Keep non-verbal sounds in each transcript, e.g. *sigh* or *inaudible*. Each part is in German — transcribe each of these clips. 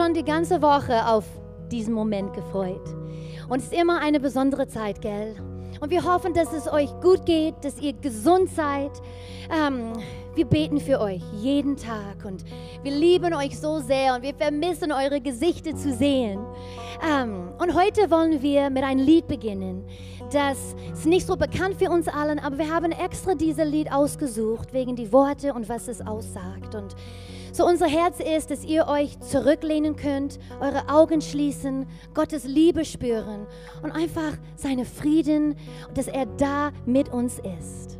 schon die ganze Woche auf diesen Moment gefreut. Und es ist immer eine besondere Zeit, gell? Und wir hoffen, dass es euch gut geht, dass ihr gesund seid. Ähm, wir beten für euch jeden Tag und wir lieben euch so sehr und wir vermissen eure Gesichter zu sehen. Ähm, und heute wollen wir mit einem Lied beginnen. Das ist nicht so bekannt für uns allen, aber wir haben extra dieses Lied ausgesucht wegen die Worte und was es aussagt. Und so unser Herz ist, dass ihr euch zurücklehnen könnt, eure Augen schließen, Gottes Liebe spüren und einfach seine Frieden, dass er da mit uns ist.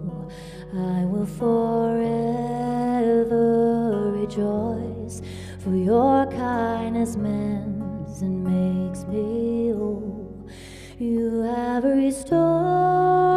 I will forever rejoice, for your kindness mends and makes me whole. You have restored.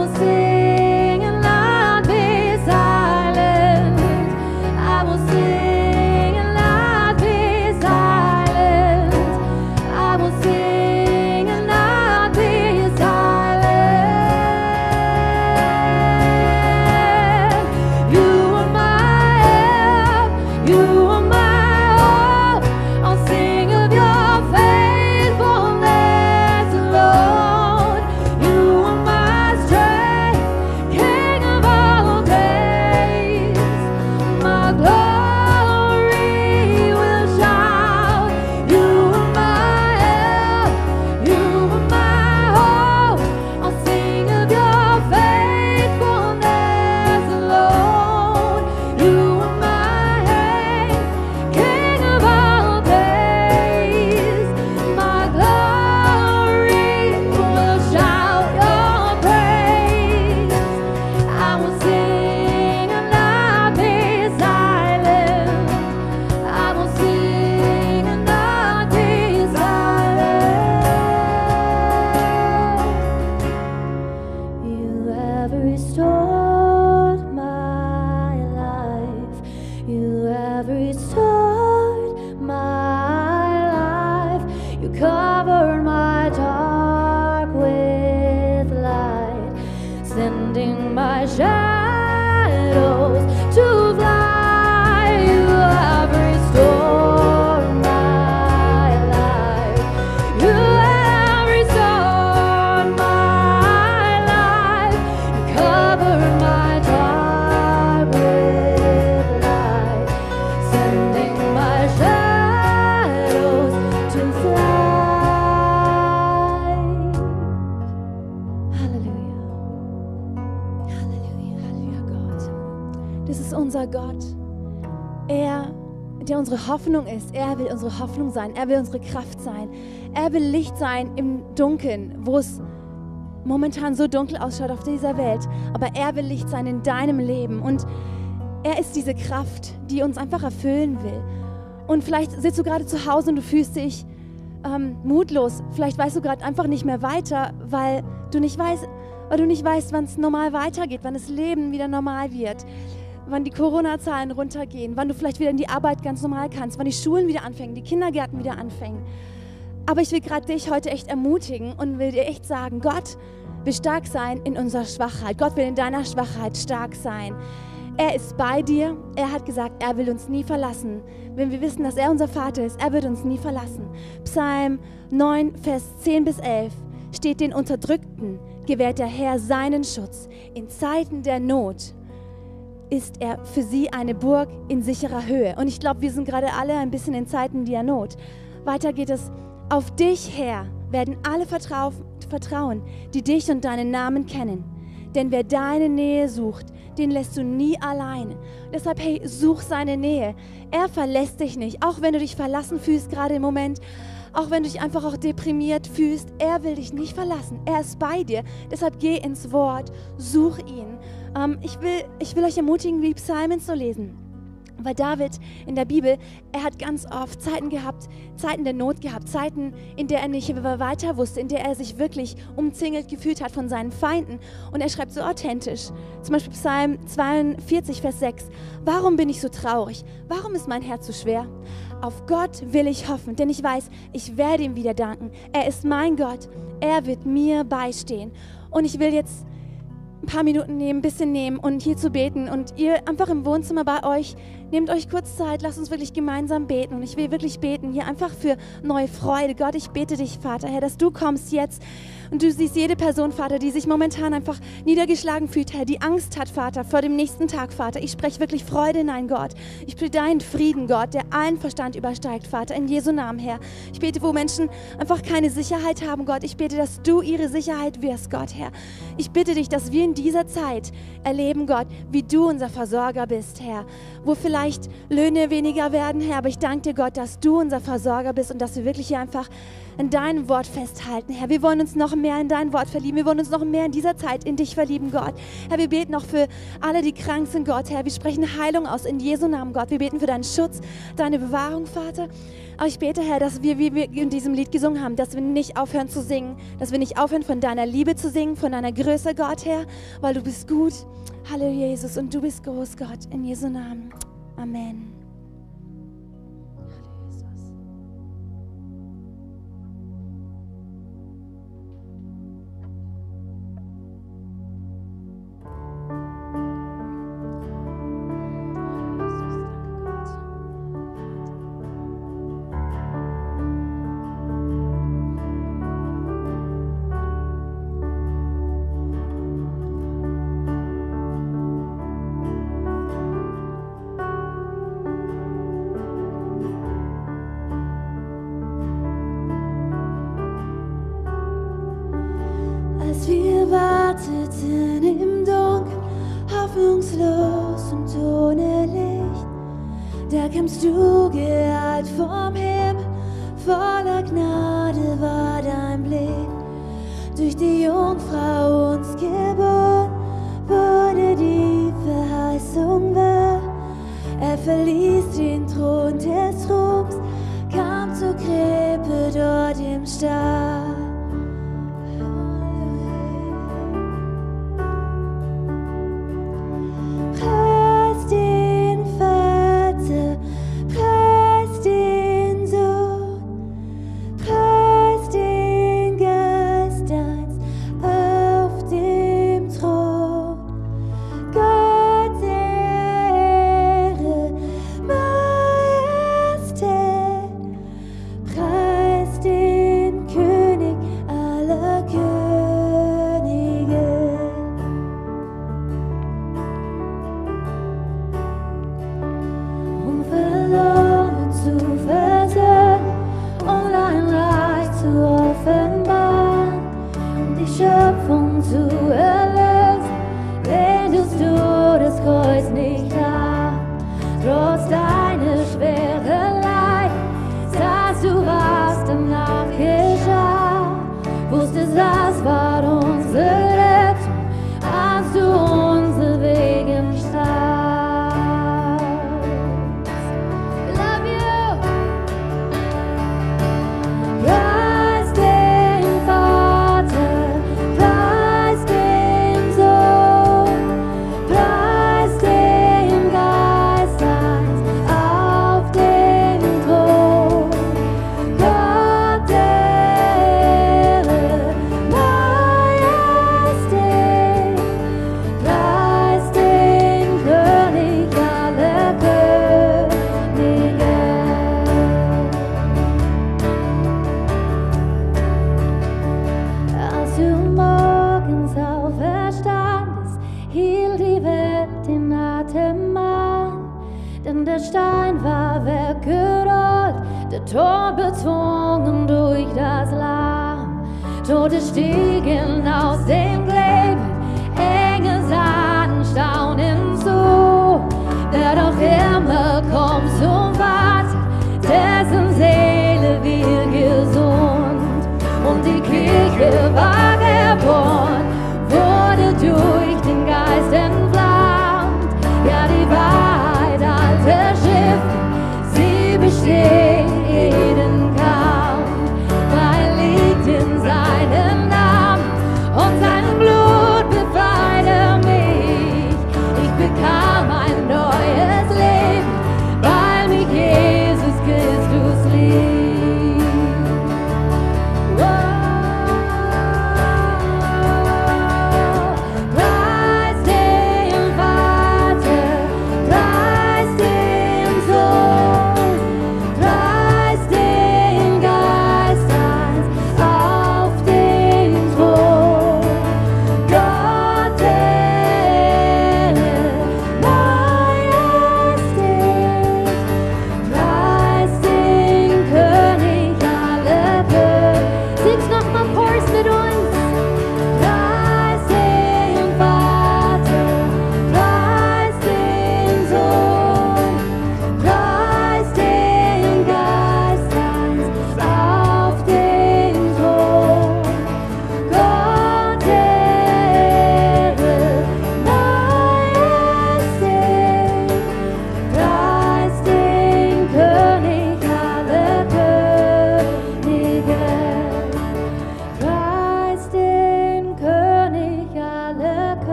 você. Unsere Hoffnung ist. Er will unsere Hoffnung sein. Er will unsere Kraft sein. Er will Licht sein im Dunkeln, wo es momentan so dunkel ausschaut auf dieser Welt. Aber er will Licht sein in deinem Leben. Und er ist diese Kraft, die uns einfach erfüllen will. Und vielleicht sitzt du gerade zu Hause und du fühlst dich ähm, mutlos. Vielleicht weißt du gerade einfach nicht mehr weiter, weil du nicht weißt, weil du nicht weißt, wann es normal weitergeht, wann das Leben wieder normal wird, wann die Corona-Zahlen runtergehen, wann du vielleicht wieder in die Arbeit ganz normal kannst, wann die Schulen wieder anfangen, die Kindergärten wieder anfangen. Aber ich will gerade dich heute echt ermutigen und will dir echt sagen, Gott will stark sein in unserer Schwachheit. Gott will in deiner Schwachheit stark sein. Er ist bei dir. Er hat gesagt, er will uns nie verlassen. Wenn wir wissen, dass er unser Vater ist, er wird uns nie verlassen. Psalm 9, Vers 10 bis 11 steht den Unterdrückten, gewährt der Herr seinen Schutz. In Zeiten der Not ist er für sie eine Burg in sicherer Höhe. Und ich glaube, wir sind gerade alle ein bisschen in Zeiten der Not. Weiter geht es. Auf dich, Herr, werden alle vertrau vertrauen, die dich und deinen Namen kennen. Denn wer deine Nähe sucht, den lässt du nie allein. Deshalb, hey, such seine Nähe. Er verlässt dich nicht, auch wenn du dich verlassen fühlst gerade im Moment. Auch wenn du dich einfach auch deprimiert fühlst, er will dich nicht verlassen. Er ist bei dir. Deshalb geh ins Wort, such ihn. Ähm, ich, will, ich will euch ermutigen, die Psalmen zu lesen. Weil David in der Bibel, er hat ganz oft Zeiten gehabt, Zeiten der Not gehabt, Zeiten, in der er nicht weiter wusste, in der er sich wirklich umzingelt gefühlt hat von seinen Feinden. Und er schreibt so authentisch. Zum Beispiel Psalm 42, Vers 6. Warum bin ich so traurig? Warum ist mein Herz so schwer? Auf Gott will ich hoffen, denn ich weiß, ich werde ihm wieder danken. Er ist mein Gott. Er wird mir beistehen. Und ich will jetzt ein paar Minuten nehmen, ein bisschen nehmen und hier zu beten. Und ihr einfach im Wohnzimmer bei euch, nehmt euch kurz Zeit, lasst uns wirklich gemeinsam beten. Und ich will wirklich beten hier einfach für neue Freude. Gott, ich bete dich, Vater, Herr, dass du kommst jetzt und du siehst jede Person, Vater, die sich momentan einfach niedergeschlagen fühlt, Herr, die Angst hat, Vater, vor dem nächsten Tag, Vater. Ich spreche wirklich Freude in ein Gott. Ich spreche deinen Frieden, Gott, der allen Verstand übersteigt, Vater, in Jesu Namen, Herr. Ich bete, wo Menschen einfach keine Sicherheit haben, Gott. Ich bete, dass du ihre Sicherheit wirst, Gott, Herr. Ich bitte dich, dass wir in dieser Zeit erleben, Gott, wie du unser Versorger bist, Herr. Wo vielleicht Löhne weniger werden, Herr, aber ich danke dir, Gott, dass du unser Versorger bist und dass wir wirklich hier einfach in deinem Wort festhalten, Herr. Wir wollen uns noch mehr in dein Wort verlieben. Wir wollen uns noch mehr in dieser Zeit in dich verlieben, Gott. Herr, wir beten noch für alle, die krank sind, Gott. Herr, wir sprechen Heilung aus in Jesu Namen, Gott. Wir beten für deinen Schutz, deine Bewahrung, Vater. Aber ich bete, Herr, dass wir, wie wir in diesem Lied gesungen haben, dass wir nicht aufhören zu singen, dass wir nicht aufhören, von deiner Liebe zu singen, von deiner Größe, Gott, Herr, weil du bist gut. Halleluja, Jesus, und du bist groß, Gott, in Jesu Namen. Amen.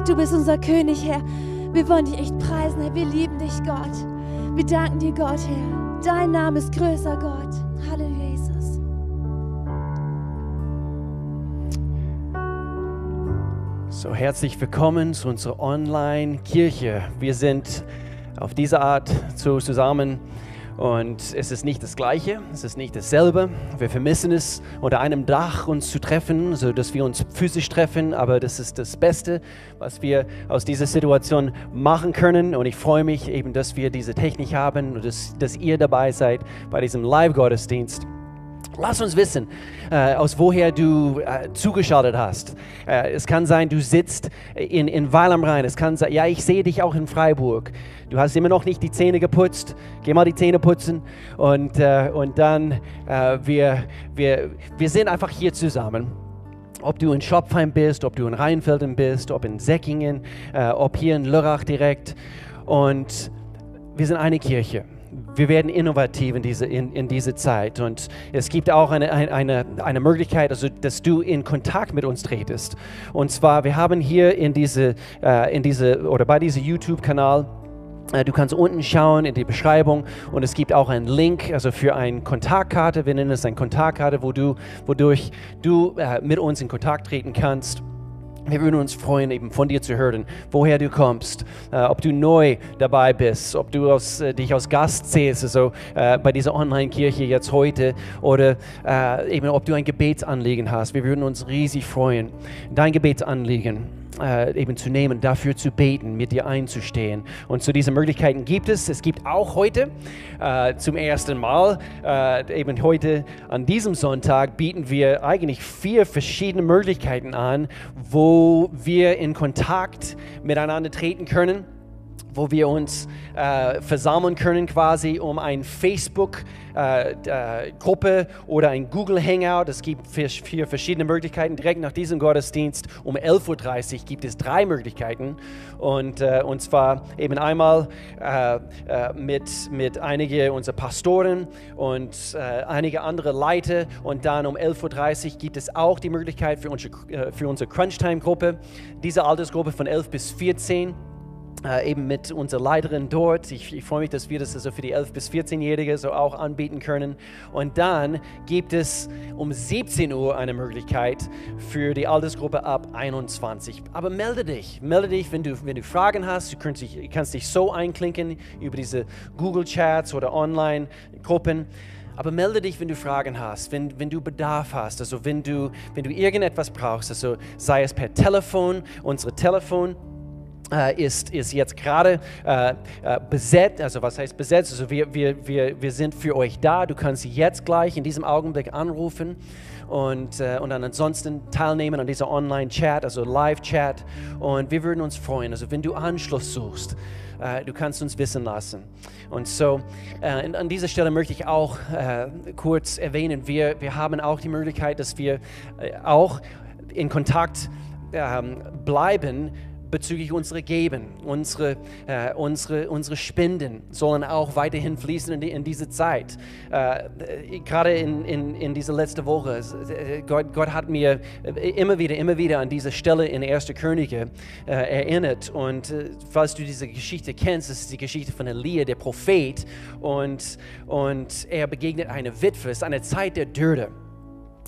Gott, du bist unser König, Herr. Wir wollen dich echt preisen, Herr. Wir lieben dich, Gott. Wir danken dir, Gott, Herr. Dein Name ist größer, Gott. Halleluja, Jesus. So, herzlich willkommen zu unserer Online-Kirche. Wir sind auf diese Art zusammen und es ist nicht das Gleiche, es ist nicht dasselbe. Wir vermissen es, unter einem Dach uns zu treffen, so dass wir uns physisch treffen, aber das ist das Beste, was wir aus dieser Situation machen können und ich freue mich eben, dass wir diese Technik haben und dass, dass ihr dabei seid bei diesem Live-Gottesdienst. Lass uns wissen, äh, aus woher du äh, zugeschaltet hast. Äh, es kann sein, du sitzt in, in Weil am Rhein. Es kann sein, ja, ich sehe dich auch in Freiburg. Du hast immer noch nicht die Zähne geputzt. Geh mal die Zähne putzen. Und, äh, und dann, äh, wir, wir, wir sind einfach hier zusammen. Ob du in Schopfheim bist, ob du in Rheinfelden bist, ob in Säckingen, äh, ob hier in Lörrach direkt. Und wir sind eine Kirche. Wir werden innovativ in diese, in, in diese Zeit und es gibt auch eine, eine- eine, Möglichkeit, also, dass du in Kontakt mit uns tretest. Und zwar, wir haben hier in diese, äh, in diese oder bei diesem YouTube-Kanal äh, Du kannst unten schauen in die Beschreibung und es gibt auch einen Link, also für eine Kontaktkarte. Wir nennen es eine Kontaktkarte, wo du, wodurch du äh, mit uns in Kontakt treten kannst. Wir würden uns freuen, eben von dir zu hören, woher du kommst, äh, ob du neu dabei bist, ob du aus, äh, dich als Gast zählst, also äh, bei dieser Online-Kirche jetzt heute, oder äh, eben ob du ein Gebetsanliegen hast. Wir würden uns riesig freuen. Dein Gebetsanliegen äh, eben zu nehmen, dafür zu beten, mit dir einzustehen. Und so diese Möglichkeiten gibt es. Es gibt auch heute äh, zum ersten Mal, äh, eben heute an diesem Sonntag, bieten wir eigentlich vier verschiedene Möglichkeiten an, wo wir in Kontakt miteinander treten können wo wir uns äh, versammeln können, quasi um eine Facebook-Gruppe äh, äh, oder ein Google Hangout. Es gibt vier, verschiedene Möglichkeiten. Direkt nach diesem Gottesdienst um 11.30 Uhr gibt es drei Möglichkeiten. Und, äh, und zwar eben einmal äh, äh, mit, mit einigen unserer Pastoren und einige andere Leiter. Und dann um 11.30 Uhr gibt es auch die Möglichkeit für unsere, für unsere Crunchtime-Gruppe, diese Altersgruppe von 11 bis 14 äh, eben mit unserer Leiterin dort. Ich, ich, freue mich, dass wir das also für die 11- bis 14-Jährige so auch anbieten können. Und dann gibt es um 17 Uhr eine Möglichkeit für die Altersgruppe ab 21. Aber melde dich, melde dich, wenn du, wenn du Fragen hast. Du kannst dich, kannst dich so einklinken über diese Google-Chats oder Online-Gruppen. Aber melde dich, wenn du Fragen hast, wenn, wenn du Bedarf hast, also wenn du, wenn du irgendetwas brauchst, also sei es per Telefon, unsere Telefon ist, ist jetzt gerade äh, äh, besetzt. Also was heißt besetzt? Also wir, wir, wir, wir sind für euch da. Du kannst jetzt gleich in diesem Augenblick anrufen und, äh, und dann ansonsten teilnehmen an dieser Online-Chat, also Live-Chat. Und wir würden uns freuen. Also wenn du Anschluss suchst, äh, du kannst uns wissen lassen. Und so äh, an dieser Stelle möchte ich auch kurz erwähnen, wir, wir haben auch die Möglichkeit, dass wir auch in Kontakt ähm, bleiben bezüglich unserer Geben, unsere, äh, unsere, unsere Spenden sollen auch weiterhin fließen in, die, in diese Zeit. Äh, gerade in, in, in dieser letzten Woche, äh, Gott, Gott hat mir immer wieder, immer wieder an diese Stelle in 1. Könige äh, erinnert. Und äh, falls du diese Geschichte kennst, ist die Geschichte von Elia, der Prophet. Und, und er begegnet eine Witwe. Es ist eine Zeit der Dürre.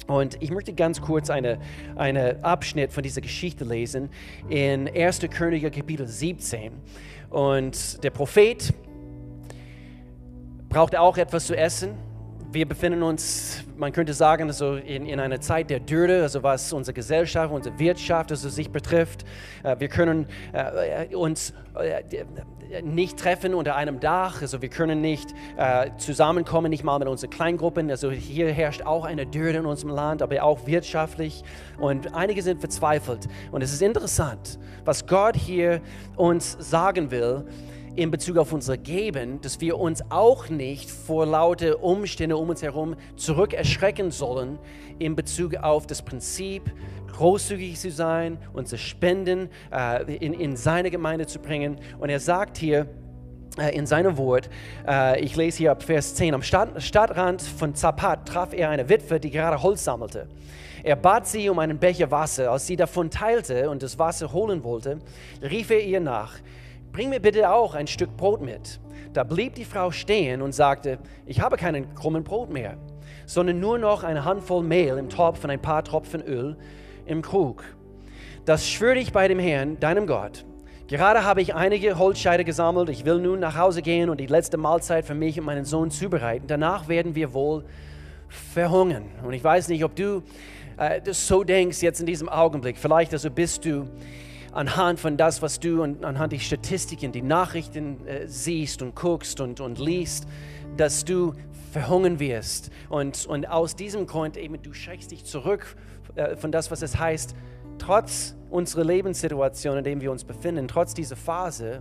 Und ich möchte ganz kurz einen eine Abschnitt von dieser Geschichte lesen in 1. Könige Kapitel 17. Und der Prophet braucht auch etwas zu essen wir befinden uns, man könnte sagen, also in, in einer Zeit der Dürre, also was unsere Gesellschaft, unsere Wirtschaft also sich betrifft. Äh, wir können äh, uns äh, nicht treffen unter einem Dach, also wir können nicht zusammenkommen, nicht mal mit unseren Kleingruppen. Also hier herrscht auch eine Dürre in unserem Land, aber auch wirtschaftlich. Und einige sind verzweifelt. Und es ist interessant, was Gott hier uns sagen will in Bezug auf unser Geben, dass wir uns auch nicht vor laute Umstände um uns herum zurück erschrecken sollen in Bezug auf das Prinzip, großzügig zu sein, unsere Spenden äh, in, in seine Gemeinde zu bringen. Und er sagt hier, äh, in seinem Wort, äh, ich lese hier ab Vers 10, am Stadt, Stadtrand von Zapat traf er eine Witwe, die gerade Holz sammelte. Er bat sie um einen Becher Wasser. Als sie davon teilte und das Wasser holen wollte, rief er ihr nach, bring mir bitte auch ein Stück Brot mit. Da blieb die Frau stehen und sagte, ich habe keinen krummen Brot mehr, sondern nur noch eine Handvoll Mehl im Topf und ein paar Tropfen Öl im Krug. Das schwöre ich bei dem Herrn, deinem Gott. Gerade habe ich einige Holzscheide gesammelt. Ich will nun nach Hause gehen und die letzte Mahlzeit für mich und meinen Sohn zubereiten. Danach werden wir wohl verhungern. Und ich weiß nicht, ob du äh, das so denkst jetzt in diesem Augenblick. Vielleicht also bist du anhand von das, was du und anhand der Statistiken, die Nachrichten äh, siehst und guckst und, und liest, dass du verhungern wirst. Und, und aus diesem Grund eben, du schreckst dich zurück äh, von das, was es heißt, trotz unserer Lebenssituation, in der wir uns befinden, trotz dieser Phase,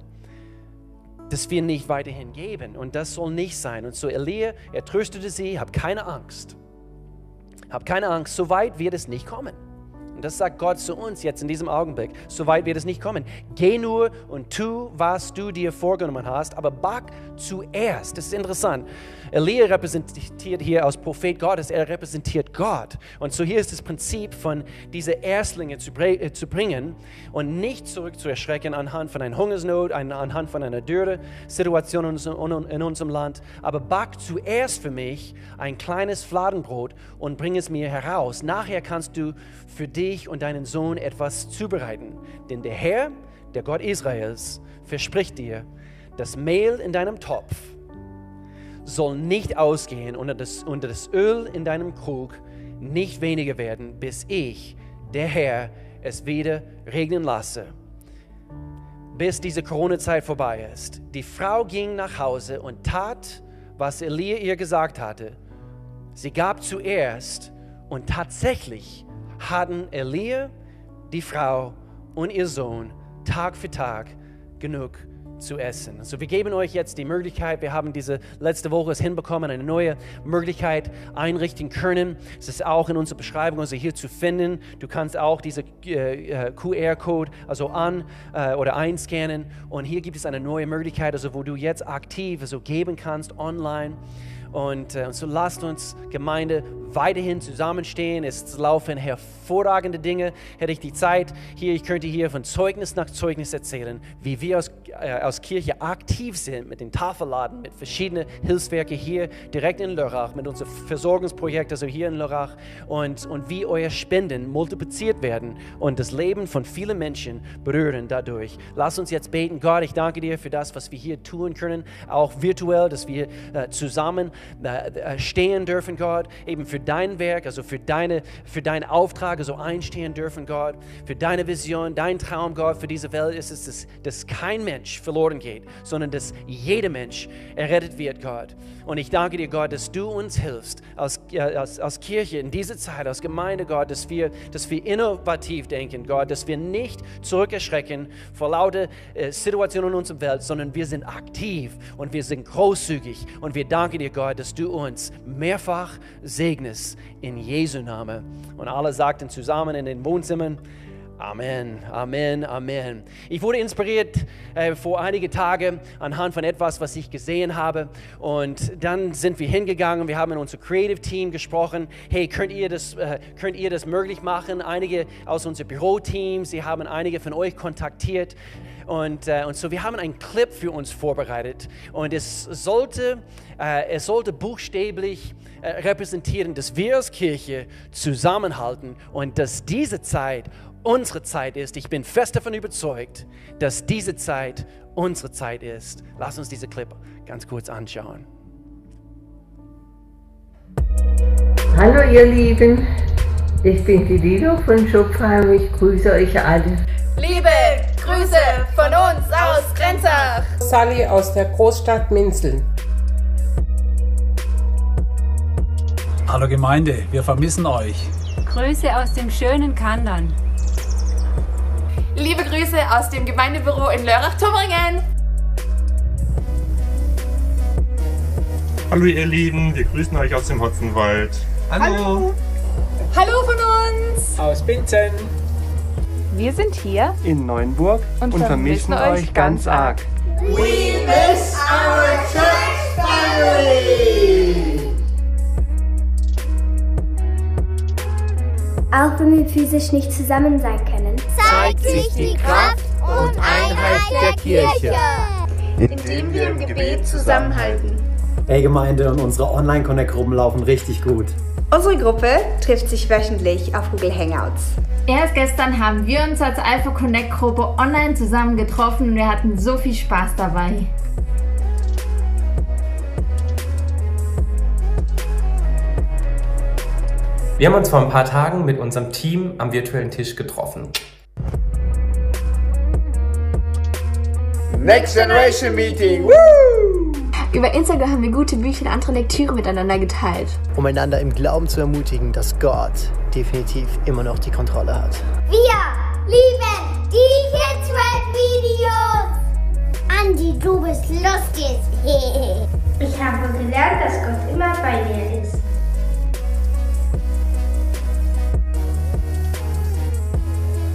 dass wir nicht weiterhin geben. Und das soll nicht sein. Und so Elia, er tröstete sie, hab keine Angst. Hab keine Angst, so weit wird es nicht kommen. Und das sagt Gott zu uns jetzt in diesem Augenblick. So weit wird es nicht kommen. Geh nur und tu, was du dir vorgenommen hast, aber back zuerst. Das ist interessant. Elia repräsentiert hier als Prophet Gottes, er repräsentiert Gott. Und so hier ist das Prinzip von diese Erstlinge zu, äh, zu bringen und nicht zurück zu erschrecken anhand von einer Hungersnot, anhand von einer Dürre-Situation in unserem Land. Aber back zuerst für mich ein kleines Fladenbrot und bring es mir heraus. Nachher kannst du für dich und deinen Sohn etwas zubereiten. Denn der Herr, der Gott Israels, verspricht dir, das Mehl in deinem Topf soll nicht ausgehen und das, das Öl in deinem Krug nicht weniger werden, bis ich, der Herr, es wieder regnen lasse, bis diese Corona-Zeit vorbei ist. Die Frau ging nach Hause und tat, was Elia ihr gesagt hatte. Sie gab zuerst und tatsächlich hatten Elia, die Frau und ihr Sohn Tag für Tag genug zu essen. Also wir geben euch jetzt die Möglichkeit, wir haben diese letzte Woche es hinbekommen, eine neue Möglichkeit einrichten können. Es ist auch in unserer Beschreibung also hier zu finden. Du kannst auch diese äh, QR-Code also an äh, oder einscannen und hier gibt es eine neue Möglichkeit, also wo du jetzt aktiv also geben kannst online. Und äh, so lasst uns Gemeinde weiterhin zusammenstehen. Es laufen hervorragende Dinge. Hätte ich die Zeit hier, ich könnte hier von Zeugnis nach Zeugnis erzählen, wie wir als, äh, als Kirche aktiv sind mit den Tafelladen, mit verschiedenen Hilfswerken hier direkt in Lörrach, mit unserem Versorgungsprojekt, also hier in Lörrach und, und wie eure Spenden multipliziert werden und das Leben von vielen Menschen berühren dadurch. Lass uns jetzt beten. Gott, ich danke dir für das, was wir hier tun können, auch virtuell, dass wir äh, zusammen stehen dürfen, Gott, eben für dein Werk, also für, deine, für deinen Auftrag, also einstehen dürfen, Gott, für deine Vision, dein Traum, Gott, für diese Welt ist es, dass, dass kein Mensch verloren geht, sondern dass jeder Mensch errettet wird, Gott. Und ich danke dir, Gott, dass du uns hilfst, als, als, als Kirche in dieser Zeit, als Gemeinde, Gott, dass wir, dass wir innovativ denken, Gott, dass wir nicht zurückerschrecken vor lauter äh, Situationen in unserer Welt, sondern wir sind aktiv und wir sind großzügig. Und wir danken dir, Gott, dass du uns mehrfach segnest in Jesu Namen. Und alle sagten zusammen in den Wohnzimmern, Amen, Amen, Amen. Ich wurde inspiriert äh, vor einigen Tagen anhand von etwas, was ich gesehen habe. Und dann sind wir hingegangen, wir haben in unser Creative Team gesprochen. Hey, könnt ihr das, äh, könnt ihr das möglich machen? Einige aus unserem Büroteam, sie haben einige von euch kontaktiert. Und, äh, und so, wir haben einen Clip für uns vorbereitet. Und es sollte, äh, es sollte buchstäblich äh, repräsentieren, dass wir als Kirche zusammenhalten und dass diese Zeit unsere Zeit ist. Ich bin fest davon überzeugt, dass diese Zeit unsere Zeit ist. Lass uns diese Clip ganz kurz anschauen. Hallo ihr Lieben, ich bin die Lido von Schopfheim. Ich grüße euch alle. Liebe Grüße von uns aus Grenzach. Sally aus der Großstadt Minzeln. Hallo Gemeinde, wir vermissen euch. Grüße aus dem schönen Kandern. Liebe Grüße aus dem Gemeindebüro in Lörrach-Tummringen. Hallo ihr Lieben, wir grüßen euch aus dem Hotzenwald. Hallo. Hallo von uns. Aus Binzen. Wir sind hier in Neuenburg und, und vermissen, vermissen euch ganz arg. We miss our church family. Auch wenn wir physisch nicht zusammen sein können, zeigt sich die Kraft und Einheit der Kirche, indem wir im Gebet zusammenhalten. Hey Gemeinde und unsere Online-Connect-Gruppen laufen richtig gut. Unsere Gruppe trifft sich wöchentlich auf Google Hangouts. Erst gestern haben wir uns als Alpha Connect Gruppe online zusammen getroffen und wir hatten so viel Spaß dabei. Wir haben uns vor ein paar Tagen mit unserem Team am virtuellen Tisch getroffen. Next Generation Meeting! Woo! Über Instagram haben wir gute Bücher und andere Lektüre miteinander geteilt. Um einander im Glauben zu ermutigen, dass Gott definitiv immer noch die Kontrolle hat. Wir lieben die Kids-Videos! Andi, du bist lustig! *laughs* ich habe gelernt, dass Gott immer bei mir ist.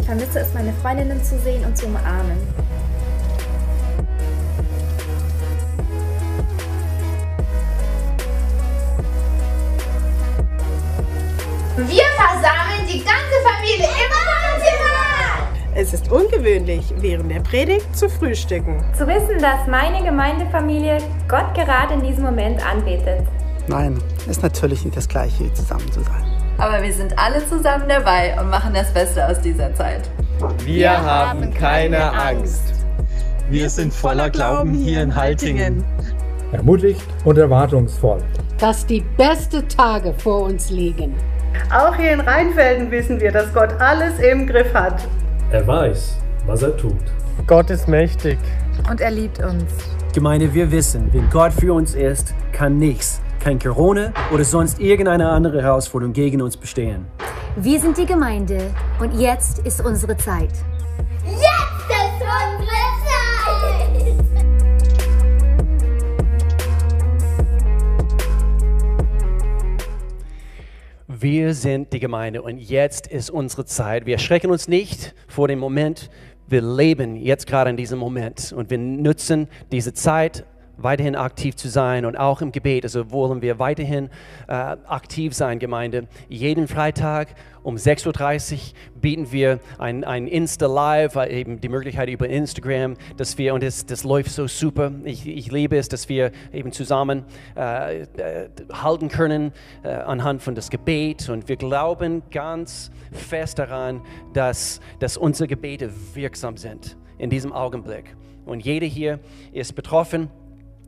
Ich vermisse es, meine Freundinnen zu sehen und zu umarmen. Wir versammeln die ganze Familie im Wohnzimmer. Es ist ungewöhnlich, während der Predigt zu frühstücken. Zu wissen, dass meine Gemeindefamilie Gott gerade in diesem Moment anbetet. Nein, ist natürlich nicht das Gleiche, zusammen zu sein. Aber wir sind alle zusammen dabei und machen das Beste aus dieser Zeit. Wir haben keine Angst. Wir sind voller Glauben hier in Haltingen. Ermutigt und erwartungsvoll. Dass die besten Tage vor uns liegen. Auch hier in Rheinfelden wissen wir, dass Gott alles im Griff hat. Er weiß, was er tut. Gott ist mächtig. Und er liebt uns. Gemeinde, wir wissen, wenn Gott für uns ist, kann nichts, kein Corona oder sonst irgendeine andere Herausforderung gegen uns bestehen. Wir sind die Gemeinde und jetzt ist unsere Zeit. Wir sind die Gemeinde und jetzt ist unsere Zeit. Wir erschrecken uns nicht vor dem Moment. Wir leben jetzt gerade in diesem Moment und wir nutzen diese Zeit weiterhin aktiv zu sein und auch im Gebet. Also wollen wir weiterhin äh, aktiv sein, Gemeinde. Jeden Freitag um 6.30 Uhr bieten wir ein, ein Insta-Live, äh, eben die Möglichkeit über Instagram, dass wir, und das, das läuft so super, ich, ich liebe es, dass wir eben zusammen äh, äh, halten können äh, anhand von das Gebet. Und wir glauben ganz fest daran, dass, dass unsere Gebete wirksam sind in diesem Augenblick. Und jeder hier ist betroffen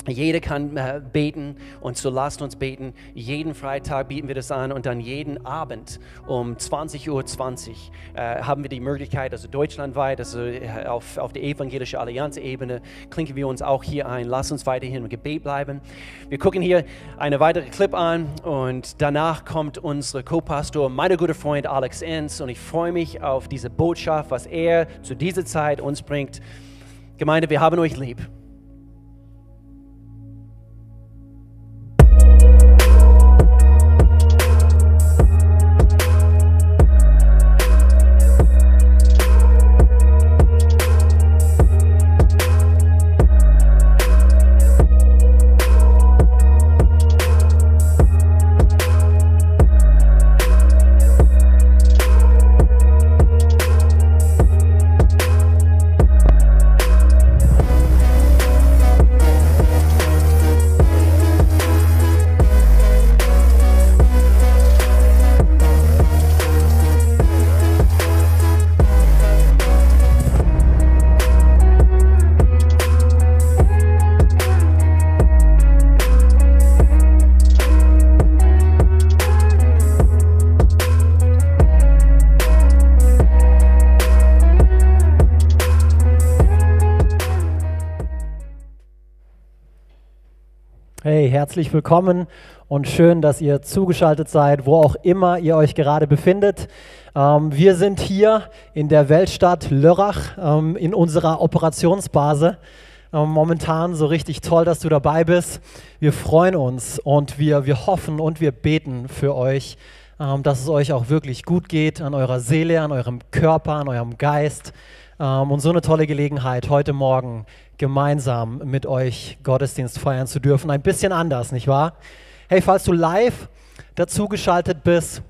jeder kann äh, beten und so lasst uns beten. Jeden Freitag bieten wir das an und dann jeden Abend um 20.20 Uhr 20, äh, haben wir die Möglichkeit, also deutschlandweit, also äh, auf, auf der evangelische Allianz-Ebene, klinken wir uns auch hier ein. Lasst uns weiterhin im Gebet bleiben. Wir gucken hier eine weitere Clip an und danach kommt unser Co-Pastor, mein guter Freund Alex Enz und ich freue mich auf diese Botschaft, was er zu dieser Zeit uns bringt. Gemeinde, wir haben euch lieb. Herzlich willkommen und schön, dass ihr zugeschaltet seid, wo auch immer ihr euch gerade befindet. Ähm, wir sind hier in der Weltstadt Lörrach ähm, in unserer Operationsbase. Ähm, momentan so richtig toll, dass du dabei bist. Wir freuen uns und wir, wir hoffen und wir beten für euch, ähm, dass es euch auch wirklich gut geht an eurer Seele, an eurem Körper, an eurem Geist. Ähm, und so eine tolle Gelegenheit heute Morgen gemeinsam mit euch Gottesdienst feiern zu dürfen. Ein bisschen anders, nicht wahr? Hey, falls du live dazugeschaltet bist,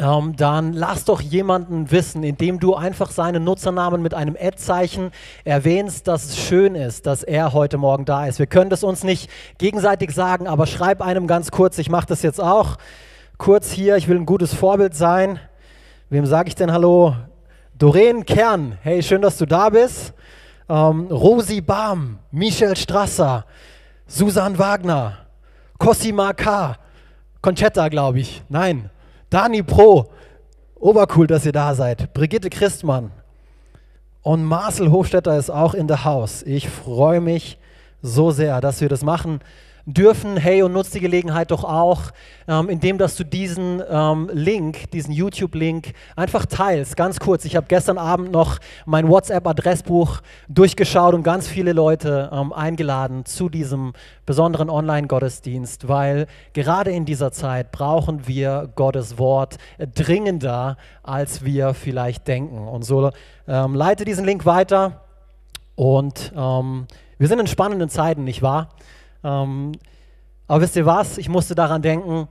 ähm, dann lass doch jemanden wissen, indem du einfach seinen Nutzernamen mit einem Ad-Zeichen erwähnst, dass es schön ist, dass er heute Morgen da ist. Wir können das uns nicht gegenseitig sagen, aber schreib einem ganz kurz, ich mache das jetzt auch kurz hier, ich will ein gutes Vorbild sein. Wem sage ich denn Hallo? Doreen Kern, hey, schön, dass du da bist ähm, Rosi Bahm, Michel Strasser, Susan Wagner, Cosima K., Conchetta, glaube ich. Nein, Dani Pro. Obercool, dass ihr da seid. Brigitte Christmann. Und Marcel Hofstetter ist auch in der Haus. Ich freue mich so sehr, dass wir das machen dürfen, hey, und nutzt die Gelegenheit doch auch, ähm, indem dass du diesen ähm, Link, diesen YouTube-Link einfach teilst. Ganz kurz, ich habe gestern Abend noch mein WhatsApp-Adressbuch durchgeschaut und ganz viele Leute ähm, eingeladen zu diesem besonderen Online-Gottesdienst, weil gerade in dieser Zeit brauchen wir Gottes Wort dringender, als wir vielleicht denken. Und so ähm, leite diesen Link weiter und ähm, wir sind in spannenden Zeiten, nicht wahr? Ähm, aber wisst ihr was? Ich musste daran denken,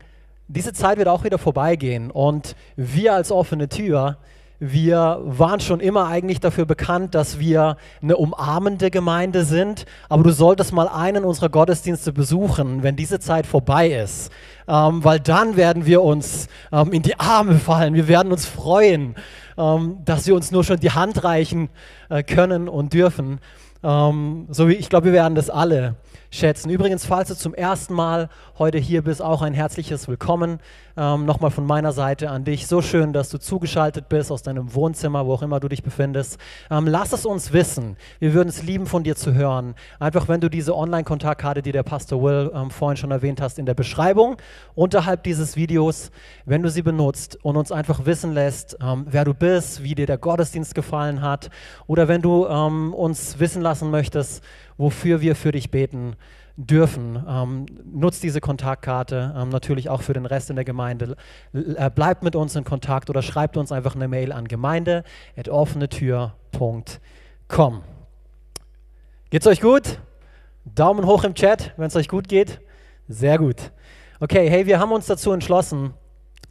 diese Zeit wird auch wieder vorbeigehen. Und wir als offene Tür, wir waren schon immer eigentlich dafür bekannt, dass wir eine umarmende Gemeinde sind. Aber du solltest mal einen unserer Gottesdienste besuchen, wenn diese Zeit vorbei ist. Ähm, weil dann werden wir uns ähm, in die Arme fallen. Wir werden uns freuen, ähm, dass wir uns nur schon die Hand reichen äh, können und dürfen. Ähm, so wie ich glaube, wir werden das alle schätzen. Übrigens, falls du zum ersten Mal heute hier bist, auch ein herzliches Willkommen ähm, nochmal von meiner Seite an dich. So schön, dass du zugeschaltet bist aus deinem Wohnzimmer, wo auch immer du dich befindest. Ähm, lass es uns wissen. Wir würden es lieben, von dir zu hören. Einfach, wenn du diese Online-Kontaktkarte, die der Pastor Will ähm, vorhin schon erwähnt hast, in der Beschreibung unterhalb dieses Videos, wenn du sie benutzt und uns einfach wissen lässt, ähm, wer du bist, wie dir der Gottesdienst gefallen hat oder wenn du ähm, uns wissen lassen möchtest, wofür wir für dich beten dürfen. Ähm, nutzt diese Kontaktkarte ähm, natürlich auch für den Rest in der Gemeinde. L äh, bleibt mit uns in Kontakt oder schreibt uns einfach eine Mail an gemeinde.offenetür.com. Geht's euch gut? Daumen hoch im Chat, wenn es euch gut geht. Sehr gut. Okay, hey, wir haben uns dazu entschlossen,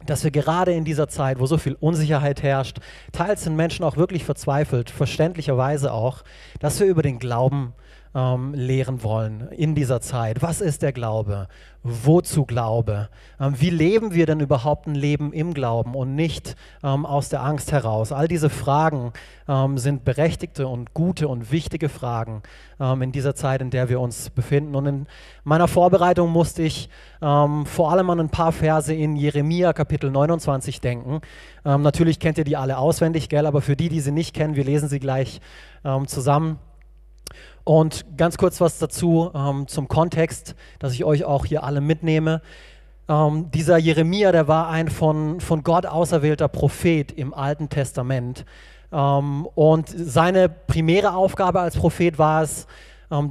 dass wir gerade in dieser Zeit, wo so viel Unsicherheit herrscht, teils sind Menschen auch wirklich verzweifelt, verständlicherweise auch, dass wir über den Glauben ähm, lehren wollen in dieser Zeit. Was ist der Glaube? Wozu Glaube? Ähm, wie leben wir denn überhaupt ein Leben im Glauben und nicht ähm, aus der Angst heraus? All diese Fragen ähm, sind berechtigte und gute und wichtige Fragen ähm, in dieser Zeit, in der wir uns befinden. Und in meiner Vorbereitung musste ich ähm, vor allem an ein paar Verse in Jeremia Kapitel 29 denken. natürlich kennt ihr die alle auswendig, gell? aber für die, die sie nicht kennen, wir lesen sie gleich zusammen. Und ganz kurz was dazu ähm, zum Kontext, dass ich euch auch hier alle mitnehme. Ähm, dieser Jeremia, der war ein von, von Gott auserwählter Prophet im Alten Testament. Ähm, und seine primäre Aufgabe als Prophet war es,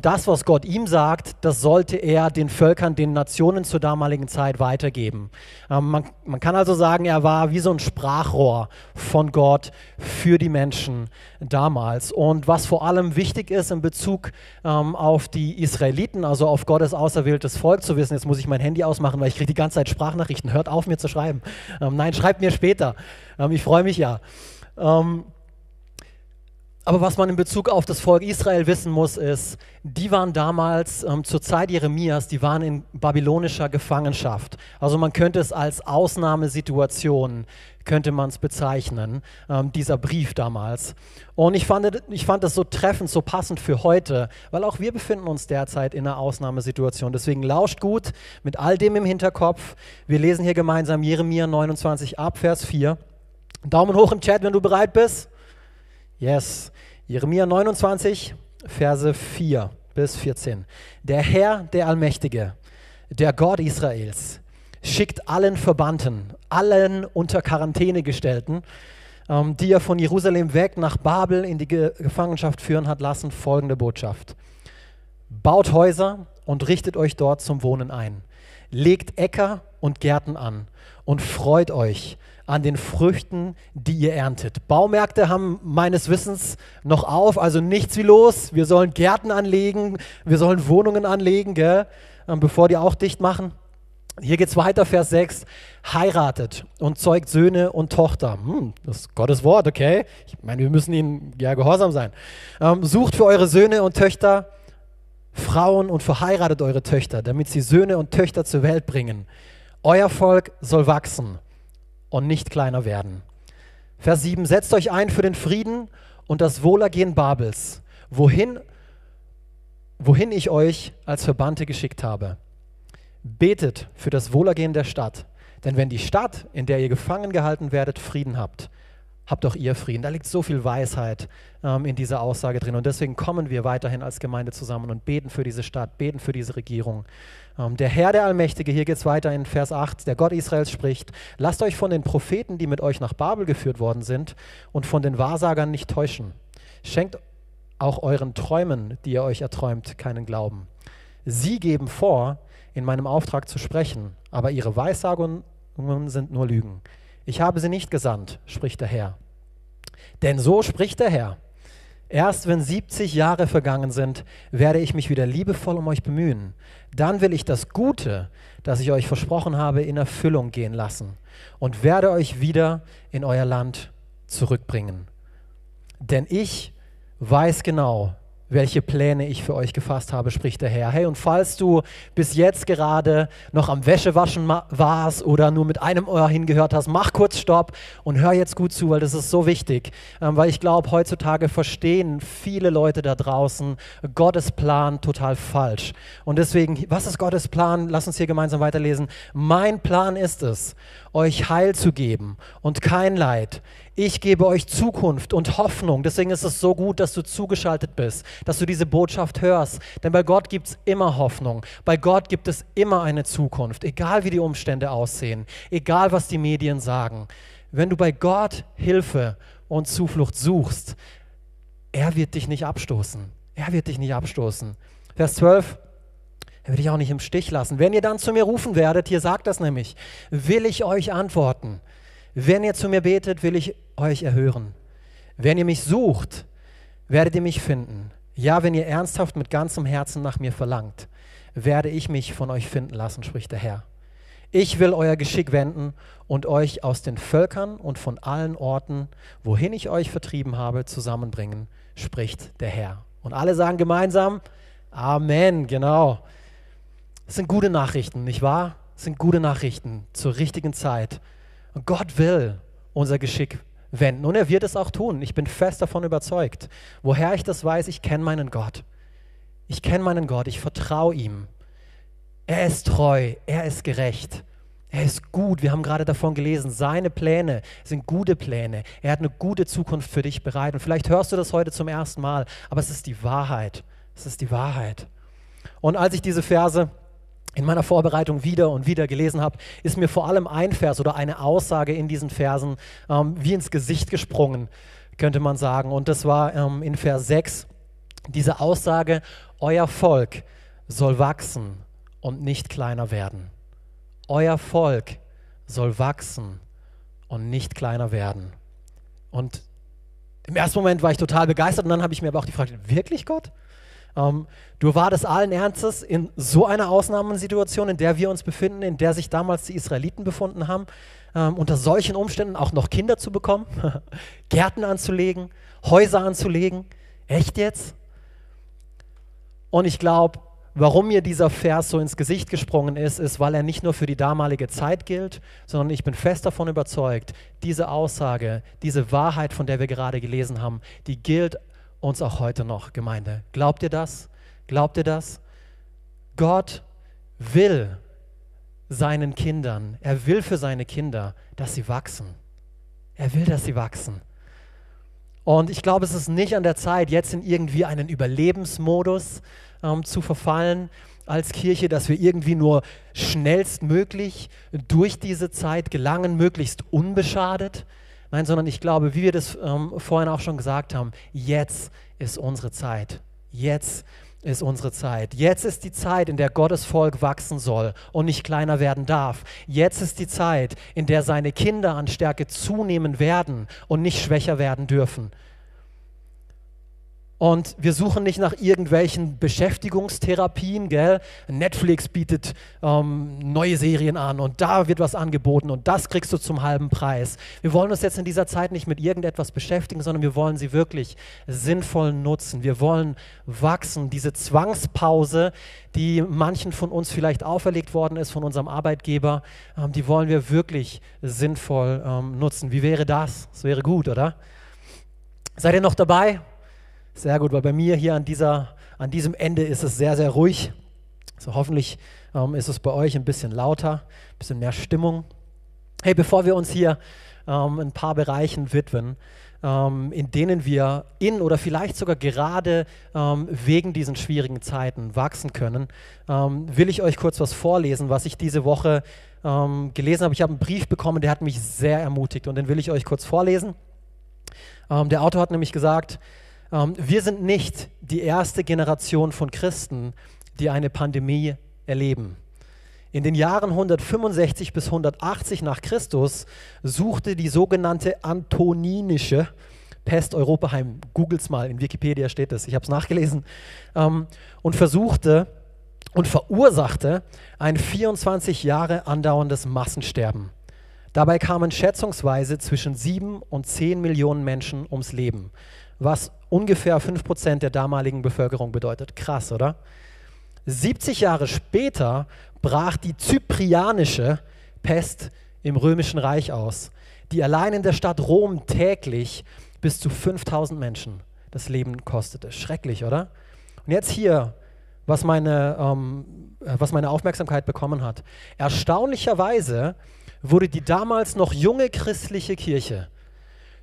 das, was Gott ihm sagt, das sollte er den Völkern, den Nationen zur damaligen Zeit weitergeben. Ähm, man, man, kann also sagen, er war wie so ein Sprachrohr von Gott für die Menschen damals. Und was vor allem wichtig ist in Bezug ähm, auf die Israeliten, also auf Gottes auserwähltes Volk zu wissen, jetzt muss ich mein Handy ausmachen, weil ich kriege die ganze Zeit Sprachnachrichten. Hört auf, mir zu schreiben. Ähm, nein, schreibt mir später. Ähm, ich freue mich ja. Ähm, aber was man in Bezug auf das Volk Israel wissen muss, ist, die waren damals ähm, zur Zeit Jeremias, die waren in babylonischer Gefangenschaft. Also man könnte es als Ausnahmesituation, könnte man es bezeichnen, ähm, dieser Brief damals. Und ich fand, ich fand das so treffend, so passend für heute, weil auch wir befinden uns derzeit in einer Ausnahmesituation. Deswegen lauscht gut mit all dem im Hinterkopf. Wir lesen hier gemeinsam Jeremia 29 ab, Vers 4. Daumen hoch im Chat, wenn du bereit bist. Yes. Jeremia 29, Verse 4 bis 14. Der Herr, der Allmächtige, der Gott Israels, schickt allen Verbannten, allen unter Quarantäne gestellten, ähm, die er von Jerusalem weg nach Babel in die Ge Gefangenschaft führen hat lassen, folgende Botschaft. Baut Häuser und richtet euch dort zum Wohnen ein. Legt Äcker und Gärten an und freut euch an den Früchten, die ihr erntet. Baumärkte haben meines Wissens noch auf, also nichts wie los. Wir sollen Gärten anlegen, wir sollen Wohnungen anlegen, gell? Ähm, bevor die auch dicht machen. Hier geht es weiter, Vers 6. Heiratet und zeugt Söhne und Tochter. Hm, das ist Gottes Wort, okay? Ich meine, wir müssen ihnen ja gehorsam sein. Ähm, sucht für eure Söhne und Töchter Frauen und verheiratet eure Töchter, damit sie Söhne und Töchter zur Welt bringen. Euer Volk soll wachsen und nicht kleiner werden. Vers 7, setzt euch ein für den Frieden und das Wohlergehen Babels, wohin, wohin ich euch als Verbannte geschickt habe. Betet für das Wohlergehen der Stadt, denn wenn die Stadt, in der ihr gefangen gehalten werdet, Frieden habt, habt auch ihr Frieden. Da liegt so viel Weisheit ähm, in dieser Aussage drin. Und deswegen kommen wir weiterhin als Gemeinde zusammen und beten für diese Stadt, beten für diese Regierung. Ähm, der Herr, der Allmächtige, hier geht es weiter in Vers 8, der Gott Israels spricht, lasst euch von den Propheten, die mit euch nach Babel geführt worden sind, und von den Wahrsagern nicht täuschen. Schenkt auch euren Träumen, die ihr euch erträumt, keinen Glauben. Sie geben vor, in meinem Auftrag zu sprechen, aber ihre Weissagungen sind nur Lügen. Ich habe sie nicht gesandt, spricht der Herr. Denn so spricht der Herr. Erst wenn 70 Jahre vergangen sind, werde ich mich wieder liebevoll um euch bemühen. Dann will ich das Gute, das ich euch versprochen habe, in Erfüllung gehen lassen und werde euch wieder in euer Land zurückbringen. Denn ich weiß genau, welche Pläne ich für euch gefasst habe, spricht der Herr. Hey, und falls du bis jetzt gerade noch am Wäschewaschen warst oder nur mit einem Ohr hingehört hast, mach kurz Stopp und hör jetzt gut zu, weil das ist so wichtig. Ähm, weil ich glaube, heutzutage verstehen viele Leute da draußen Gottes Plan total falsch. Und deswegen, was ist Gottes Plan? Lass uns hier gemeinsam weiterlesen. Mein Plan ist es, euch Heil zu geben und kein Leid. Ich gebe euch Zukunft und Hoffnung. Deswegen ist es so gut, dass du zugeschaltet bist, dass du diese Botschaft hörst. Denn bei Gott gibt es immer Hoffnung. Bei Gott gibt es immer eine Zukunft, egal wie die Umstände aussehen, egal was die Medien sagen. Wenn du bei Gott Hilfe und Zuflucht suchst, er wird dich nicht abstoßen. Er wird dich nicht abstoßen. Vers 12. Er wird dich auch nicht im Stich lassen. Wenn ihr dann zu mir rufen werdet, hier sagt das nämlich, will ich euch antworten. Wenn ihr zu mir betet, will ich euch erhören. Wenn ihr mich sucht, werdet ihr mich finden. Ja, wenn ihr ernsthaft mit ganzem Herzen nach mir verlangt, werde ich mich von euch finden lassen, spricht der Herr. Ich will euer Geschick wenden und euch aus den Völkern und von allen Orten, wohin ich euch vertrieben habe, zusammenbringen, spricht der Herr. Und alle sagen gemeinsam, Amen, genau. Das sind gute Nachrichten, nicht wahr? Das sind gute Nachrichten zur richtigen Zeit und Gott will unser Geschick wenden und er wird es auch tun. Ich bin fest davon überzeugt. Woher ich das weiß, ich kenne meinen Gott. Ich kenne meinen Gott, ich vertraue ihm. Er ist treu, er ist gerecht. Er ist gut. Wir haben gerade davon gelesen, seine Pläne sind gute Pläne. Er hat eine gute Zukunft für dich bereit. Und vielleicht hörst du das heute zum ersten Mal, aber es ist die Wahrheit. Es ist die Wahrheit. Und als ich diese Verse in meiner Vorbereitung wieder und wieder gelesen habe, ist mir vor allem ein Vers oder eine Aussage in diesen Versen ähm, wie ins Gesicht gesprungen, könnte man sagen. Und das war ähm, in Vers 6 diese Aussage, euer Volk soll wachsen und nicht kleiner werden. Euer Volk soll wachsen und nicht kleiner werden. Und im ersten Moment war ich total begeistert und dann habe ich mir aber auch die Frage, wirklich Gott? Ähm, du wartest allen Ernstes in so einer Ausnahmesituation, in der wir uns befinden, in der sich damals die Israeliten befunden haben, ähm, unter solchen Umständen auch noch Kinder zu bekommen, *laughs* Gärten anzulegen, Häuser anzulegen. Echt jetzt? Und ich glaube, warum mir dieser Vers so ins Gesicht gesprungen ist, ist, weil er nicht nur für die damalige Zeit gilt, sondern ich bin fest davon überzeugt, diese Aussage, diese Wahrheit, von der wir gerade gelesen haben, die gilt uns auch heute noch, Gemeinde. Glaubt ihr das? Glaubt ihr das? Gott will seinen Kindern, er will für seine Kinder, dass sie wachsen. Er will, dass sie wachsen. Und ich glaube, es ist nicht an der Zeit, jetzt in irgendwie einen Überlebensmodus ähm, zu verfallen als Kirche, dass wir irgendwie nur schnellstmöglich durch diese Zeit gelangen, möglichst unbeschadet. Nein, sondern ich glaube, wie wir das ähm, vorhin auch schon gesagt haben, jetzt ist unsere Zeit. Jetzt ist unsere Zeit. Jetzt ist die Zeit, in der Gottes Volk wachsen soll und nicht kleiner werden darf. Jetzt ist die Zeit, in der seine Kinder an Stärke zunehmen werden und nicht schwächer werden dürfen. Und wir suchen nicht nach irgendwelchen Beschäftigungstherapien, gell? Netflix bietet ähm, neue Serien an und da wird was angeboten und das kriegst du zum halben Preis. Wir wollen uns jetzt in dieser Zeit nicht mit irgendetwas beschäftigen, sondern wir wollen sie wirklich sinnvoll nutzen. Wir wollen wachsen. Diese Zwangspause, die manchen von uns vielleicht auferlegt worden ist von unserem Arbeitgeber, ähm, die wollen wir wirklich sinnvoll ähm, nutzen. Wie wäre das? Das wäre gut, oder? Seid ihr noch dabei? Sehr gut, weil bei mir hier an, dieser, an diesem Ende ist es sehr, sehr ruhig. So hoffentlich ähm, ist es bei euch ein bisschen lauter, ein bisschen mehr Stimmung. Hey, bevor wir uns hier ähm, ein paar Bereichen widmen, ähm, in denen wir in oder vielleicht sogar gerade ähm, wegen diesen schwierigen Zeiten wachsen können, ähm, will ich euch kurz was vorlesen, was ich diese Woche ähm, gelesen habe. Ich habe einen Brief bekommen, der hat mich sehr ermutigt und den will ich euch kurz vorlesen. der Autor hat nämlich gesagt, wir sind nicht die erste Generation von Christen, die eine Pandemie erleben. In den Jahren 165 bis 180 nach Christus suchte die sogenannte Antoninische Pest Europa heim. Googles mal, in Wikipedia steht es, ich habe es nachgelesen. Ähm, und versuchte und verursachte ein 24 Jahre andauerndes Massensterben. Dabei kamen schätzungsweise zwischen 7 und 10 Millionen Menschen ums Leben was ungefähr 5% der damaligen Bevölkerung bedeutet. Krass, oder? 70 Jahre später brach die zyprianische Pest im römischen Reich aus, die allein in der Stadt Rom täglich bis zu 5000 Menschen das Leben kostete. Schrecklich, oder? Und jetzt hier, was meine, ähm, was meine Aufmerksamkeit bekommen hat. Erstaunlicherweise wurde die damals noch junge christliche Kirche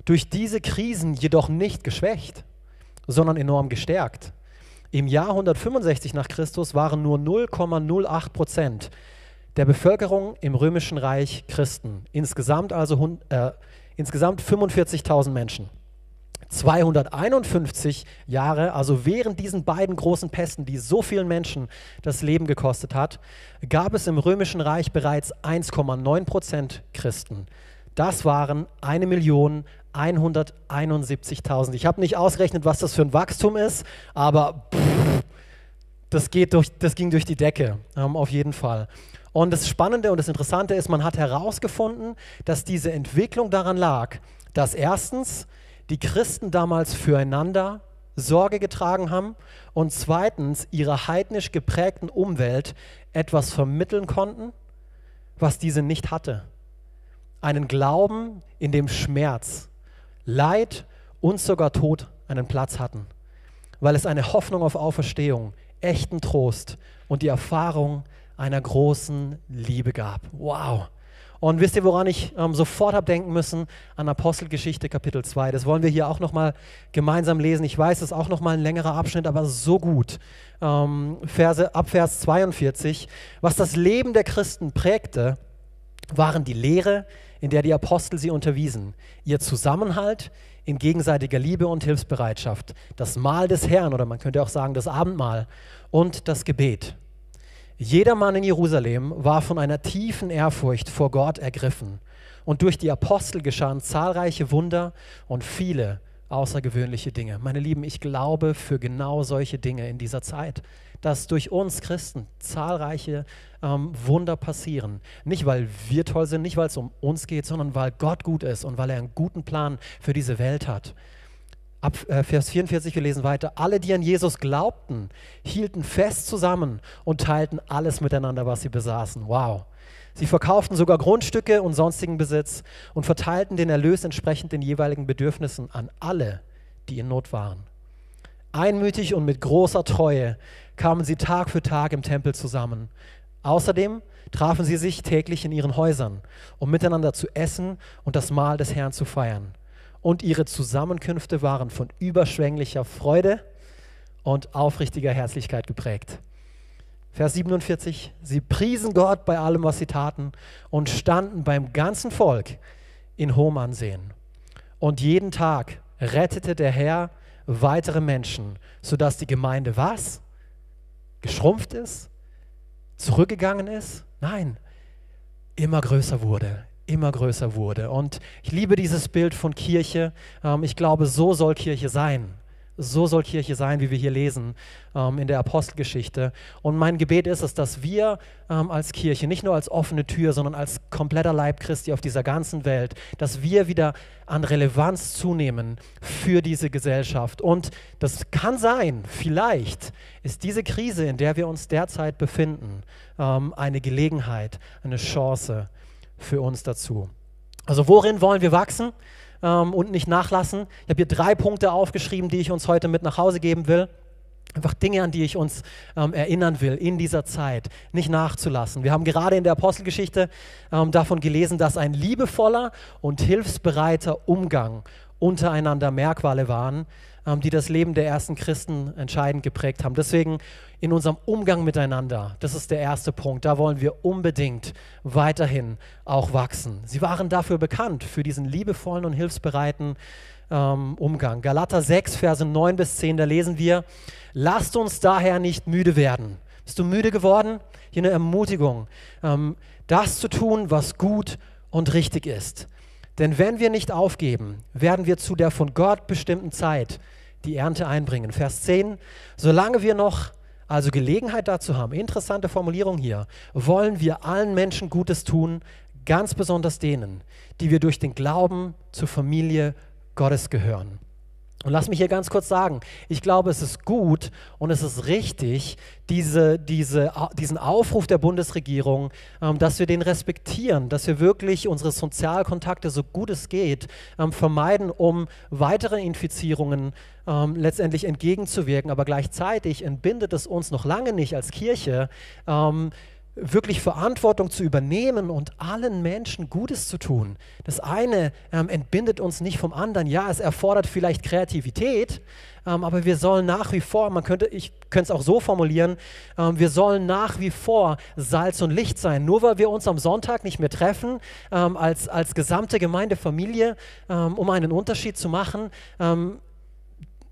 durch diese Krisen jedoch nicht geschwächt, sondern enorm gestärkt. Im Jahr 165 nach Christus waren nur 0,08 Prozent der Bevölkerung im Römischen Reich Christen. Insgesamt also äh, insgesamt 45.000 Menschen. 251 Jahre, also während diesen beiden großen Pesten, die so vielen Menschen das Leben gekostet hat, gab es im Römischen Reich bereits 1,9 Prozent Christen. Das waren 1.171.000. Ich habe nicht ausgerechnet, was das für ein Wachstum ist, aber pff, das, geht durch, das ging durch die Decke, ähm, auf jeden Fall. Und das Spannende und das Interessante ist, man hat herausgefunden, dass diese Entwicklung daran lag, dass erstens die Christen damals füreinander Sorge getragen haben und zweitens ihrer heidnisch geprägten Umwelt etwas vermitteln konnten, was diese nicht hatte. Einen Glauben, in dem Schmerz, Leid und sogar Tod einen Platz hatten, weil es eine Hoffnung auf Auferstehung, echten Trost und die Erfahrung einer großen Liebe gab. Wow. Und wisst ihr, woran ich ähm, sofort habe denken müssen? An Apostelgeschichte Kapitel 2. Das wollen wir hier auch nochmal gemeinsam lesen. Ich weiß, es ist auch nochmal ein längerer Abschnitt, aber so gut. Ähm, Verse, ab Vers 42. Was das Leben der Christen prägte, waren die Lehre, in der die Apostel sie unterwiesen, ihr Zusammenhalt in gegenseitiger Liebe und Hilfsbereitschaft, das Mahl des Herrn oder man könnte auch sagen das Abendmahl und das Gebet. Jeder Mann in Jerusalem war von einer tiefen Ehrfurcht vor Gott ergriffen. Und durch die Apostel geschahen zahlreiche Wunder und viele außergewöhnliche Dinge. Meine Lieben, ich glaube für genau solche Dinge in dieser Zeit, dass durch uns Christen zahlreiche ähm, Wunder passieren. Nicht, weil wir toll sind, nicht, weil es um uns geht, sondern weil Gott gut ist und weil er einen guten Plan für diese Welt hat. Ab äh, Vers 44, wir lesen weiter. Alle, die an Jesus glaubten, hielten fest zusammen und teilten alles miteinander, was sie besaßen. Wow. Sie verkauften sogar Grundstücke und sonstigen Besitz und verteilten den Erlös entsprechend den jeweiligen Bedürfnissen an alle, die in Not waren. Einmütig und mit großer Treue kamen sie Tag für Tag im Tempel zusammen. Außerdem trafen sie sich täglich in ihren Häusern, um miteinander zu essen und das Mahl des Herrn zu feiern und ihre Zusammenkünfte waren von überschwänglicher Freude und aufrichtiger Herzlichkeit geprägt. Vers 47, sie priesen Gott bei allem, was sie taten und standen beim ganzen Volk in hohem Ansehen. Und jeden Tag rettete der Herr weitere Menschen, sodass die Gemeinde was? Geschrumpft ist? Zurückgegangen ist? Nein, immer größer wurde, immer größer wurde. Und ich liebe dieses Bild von Kirche. Ähm, ich glaube, so soll Kirche sein. So soll Kirche sein, wie wir hier lesen ähm, in der Apostelgeschichte. Und mein Gebet ist es, dass wir ähm, als Kirche, nicht nur als offene Tür, sondern als kompletter Leib Christi auf dieser ganzen Welt, dass wir wieder an Relevanz zunehmen für diese Gesellschaft. Und das kann sein, vielleicht ist diese Krise, in der wir uns derzeit befinden, ähm, eine Gelegenheit, eine Chance für uns dazu. Also worin wollen wir wachsen ähm, und nicht nachlassen? Ich habe hier drei Punkte aufgeschrieben, die ich uns heute mit nach Hause geben will. Einfach Dinge, an die ich uns ähm, erinnern will in dieser Zeit, nicht nachzulassen. Wir haben gerade in der Apostelgeschichte ähm, davon gelesen, dass ein liebevoller und hilfsbereiter Umgang untereinander Merkmale waren, die das Leben der ersten Christen entscheidend geprägt haben. Deswegen in unserem Umgang miteinander, das ist der erste Punkt, da wollen wir unbedingt weiterhin auch wachsen. Sie waren dafür bekannt, für diesen liebevollen und hilfsbereiten ähm, Umgang. Galater 6, Verse 9 bis 10, da lesen wir, lasst uns daher nicht müde werden. Bist du müde geworden? Hier eine Ermutigung, ähm, das zu tun, was gut und richtig ist. Denn wenn wir nicht aufgeben, werden wir zu der von Gott bestimmten Zeit die Ernte einbringen. Vers 10, solange wir noch also Gelegenheit dazu haben, interessante Formulierung hier, wollen wir allen Menschen Gutes tun, ganz besonders denen, die wir durch den Glauben zur Familie Gottes gehören. Und lass mich hier ganz kurz sagen, ich glaube, es ist gut und es ist richtig, diese, diese, diesen Aufruf der Bundesregierung, ähm, dass wir den respektieren, dass wir wirklich unsere Sozialkontakte so gut es geht ähm, vermeiden, um weitere Infizierungen ähm, letztendlich entgegenzuwirken. Aber gleichzeitig entbindet es uns noch lange nicht als Kirche, ähm, wirklich Verantwortung zu übernehmen und allen Menschen Gutes zu tun. Das eine ähm, entbindet uns nicht vom anderen. Ja, es erfordert vielleicht Kreativität, ähm, aber wir sollen nach wie vor, man könnte, ich könnte es auch so formulieren, ähm, wir sollen nach wie vor Salz und Licht sein. Nur weil wir uns am Sonntag nicht mehr treffen, ähm, als, als gesamte Gemeindefamilie, ähm, um einen Unterschied zu machen, ähm,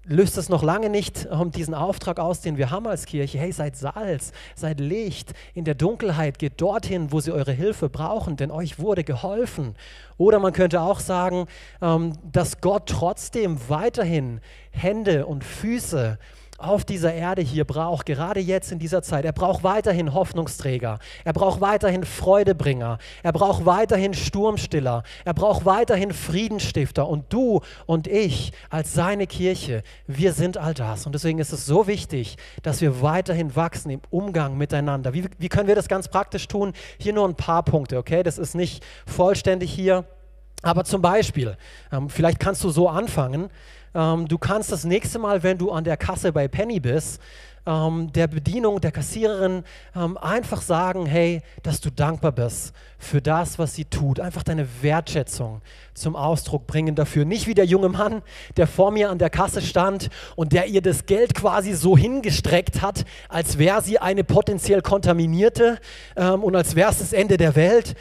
löst es noch lange nicht diesen Auftrag aus, den wir haben als Kirche. Hey, seid Salz, seid Licht in der Dunkelheit, geht dorthin, wo sie eure Hilfe brauchen, denn euch wurde geholfen. Oder man könnte auch sagen, ähm, dass Gott trotzdem weiterhin Hände und Füße auf dieser Erde hier braucht, gerade jetzt in dieser Zeit. Er braucht weiterhin Hoffnungsträger. Er braucht weiterhin Freudebringer. Er braucht weiterhin Sturmstiller. Er braucht weiterhin Friedenstifter. Und du und ich als seine Kirche, wir sind all das. Und deswegen ist es so wichtig, dass wir weiterhin wachsen im Umgang miteinander. Wie, wie können wir das ganz praktisch tun? Hier nur ein paar Punkte, okay? Das ist nicht vollständig hier. Aber zum Beispiel, ähm, vielleicht kannst du so anfangen, ähm, du kannst das nächste Mal, wenn du an der Kasse bei Penny bist, ähm, der Bedienung, der Kassiererin ähm, einfach sagen, hey, dass du dankbar bist für das, was sie tut. Einfach deine Wertschätzung zum Ausdruck bringen dafür. Nicht wie der junge Mann, der vor mir an der Kasse stand und der ihr das Geld quasi so hingestreckt hat, als wäre sie eine potenziell kontaminierte ähm, und als wäre es das Ende der Welt.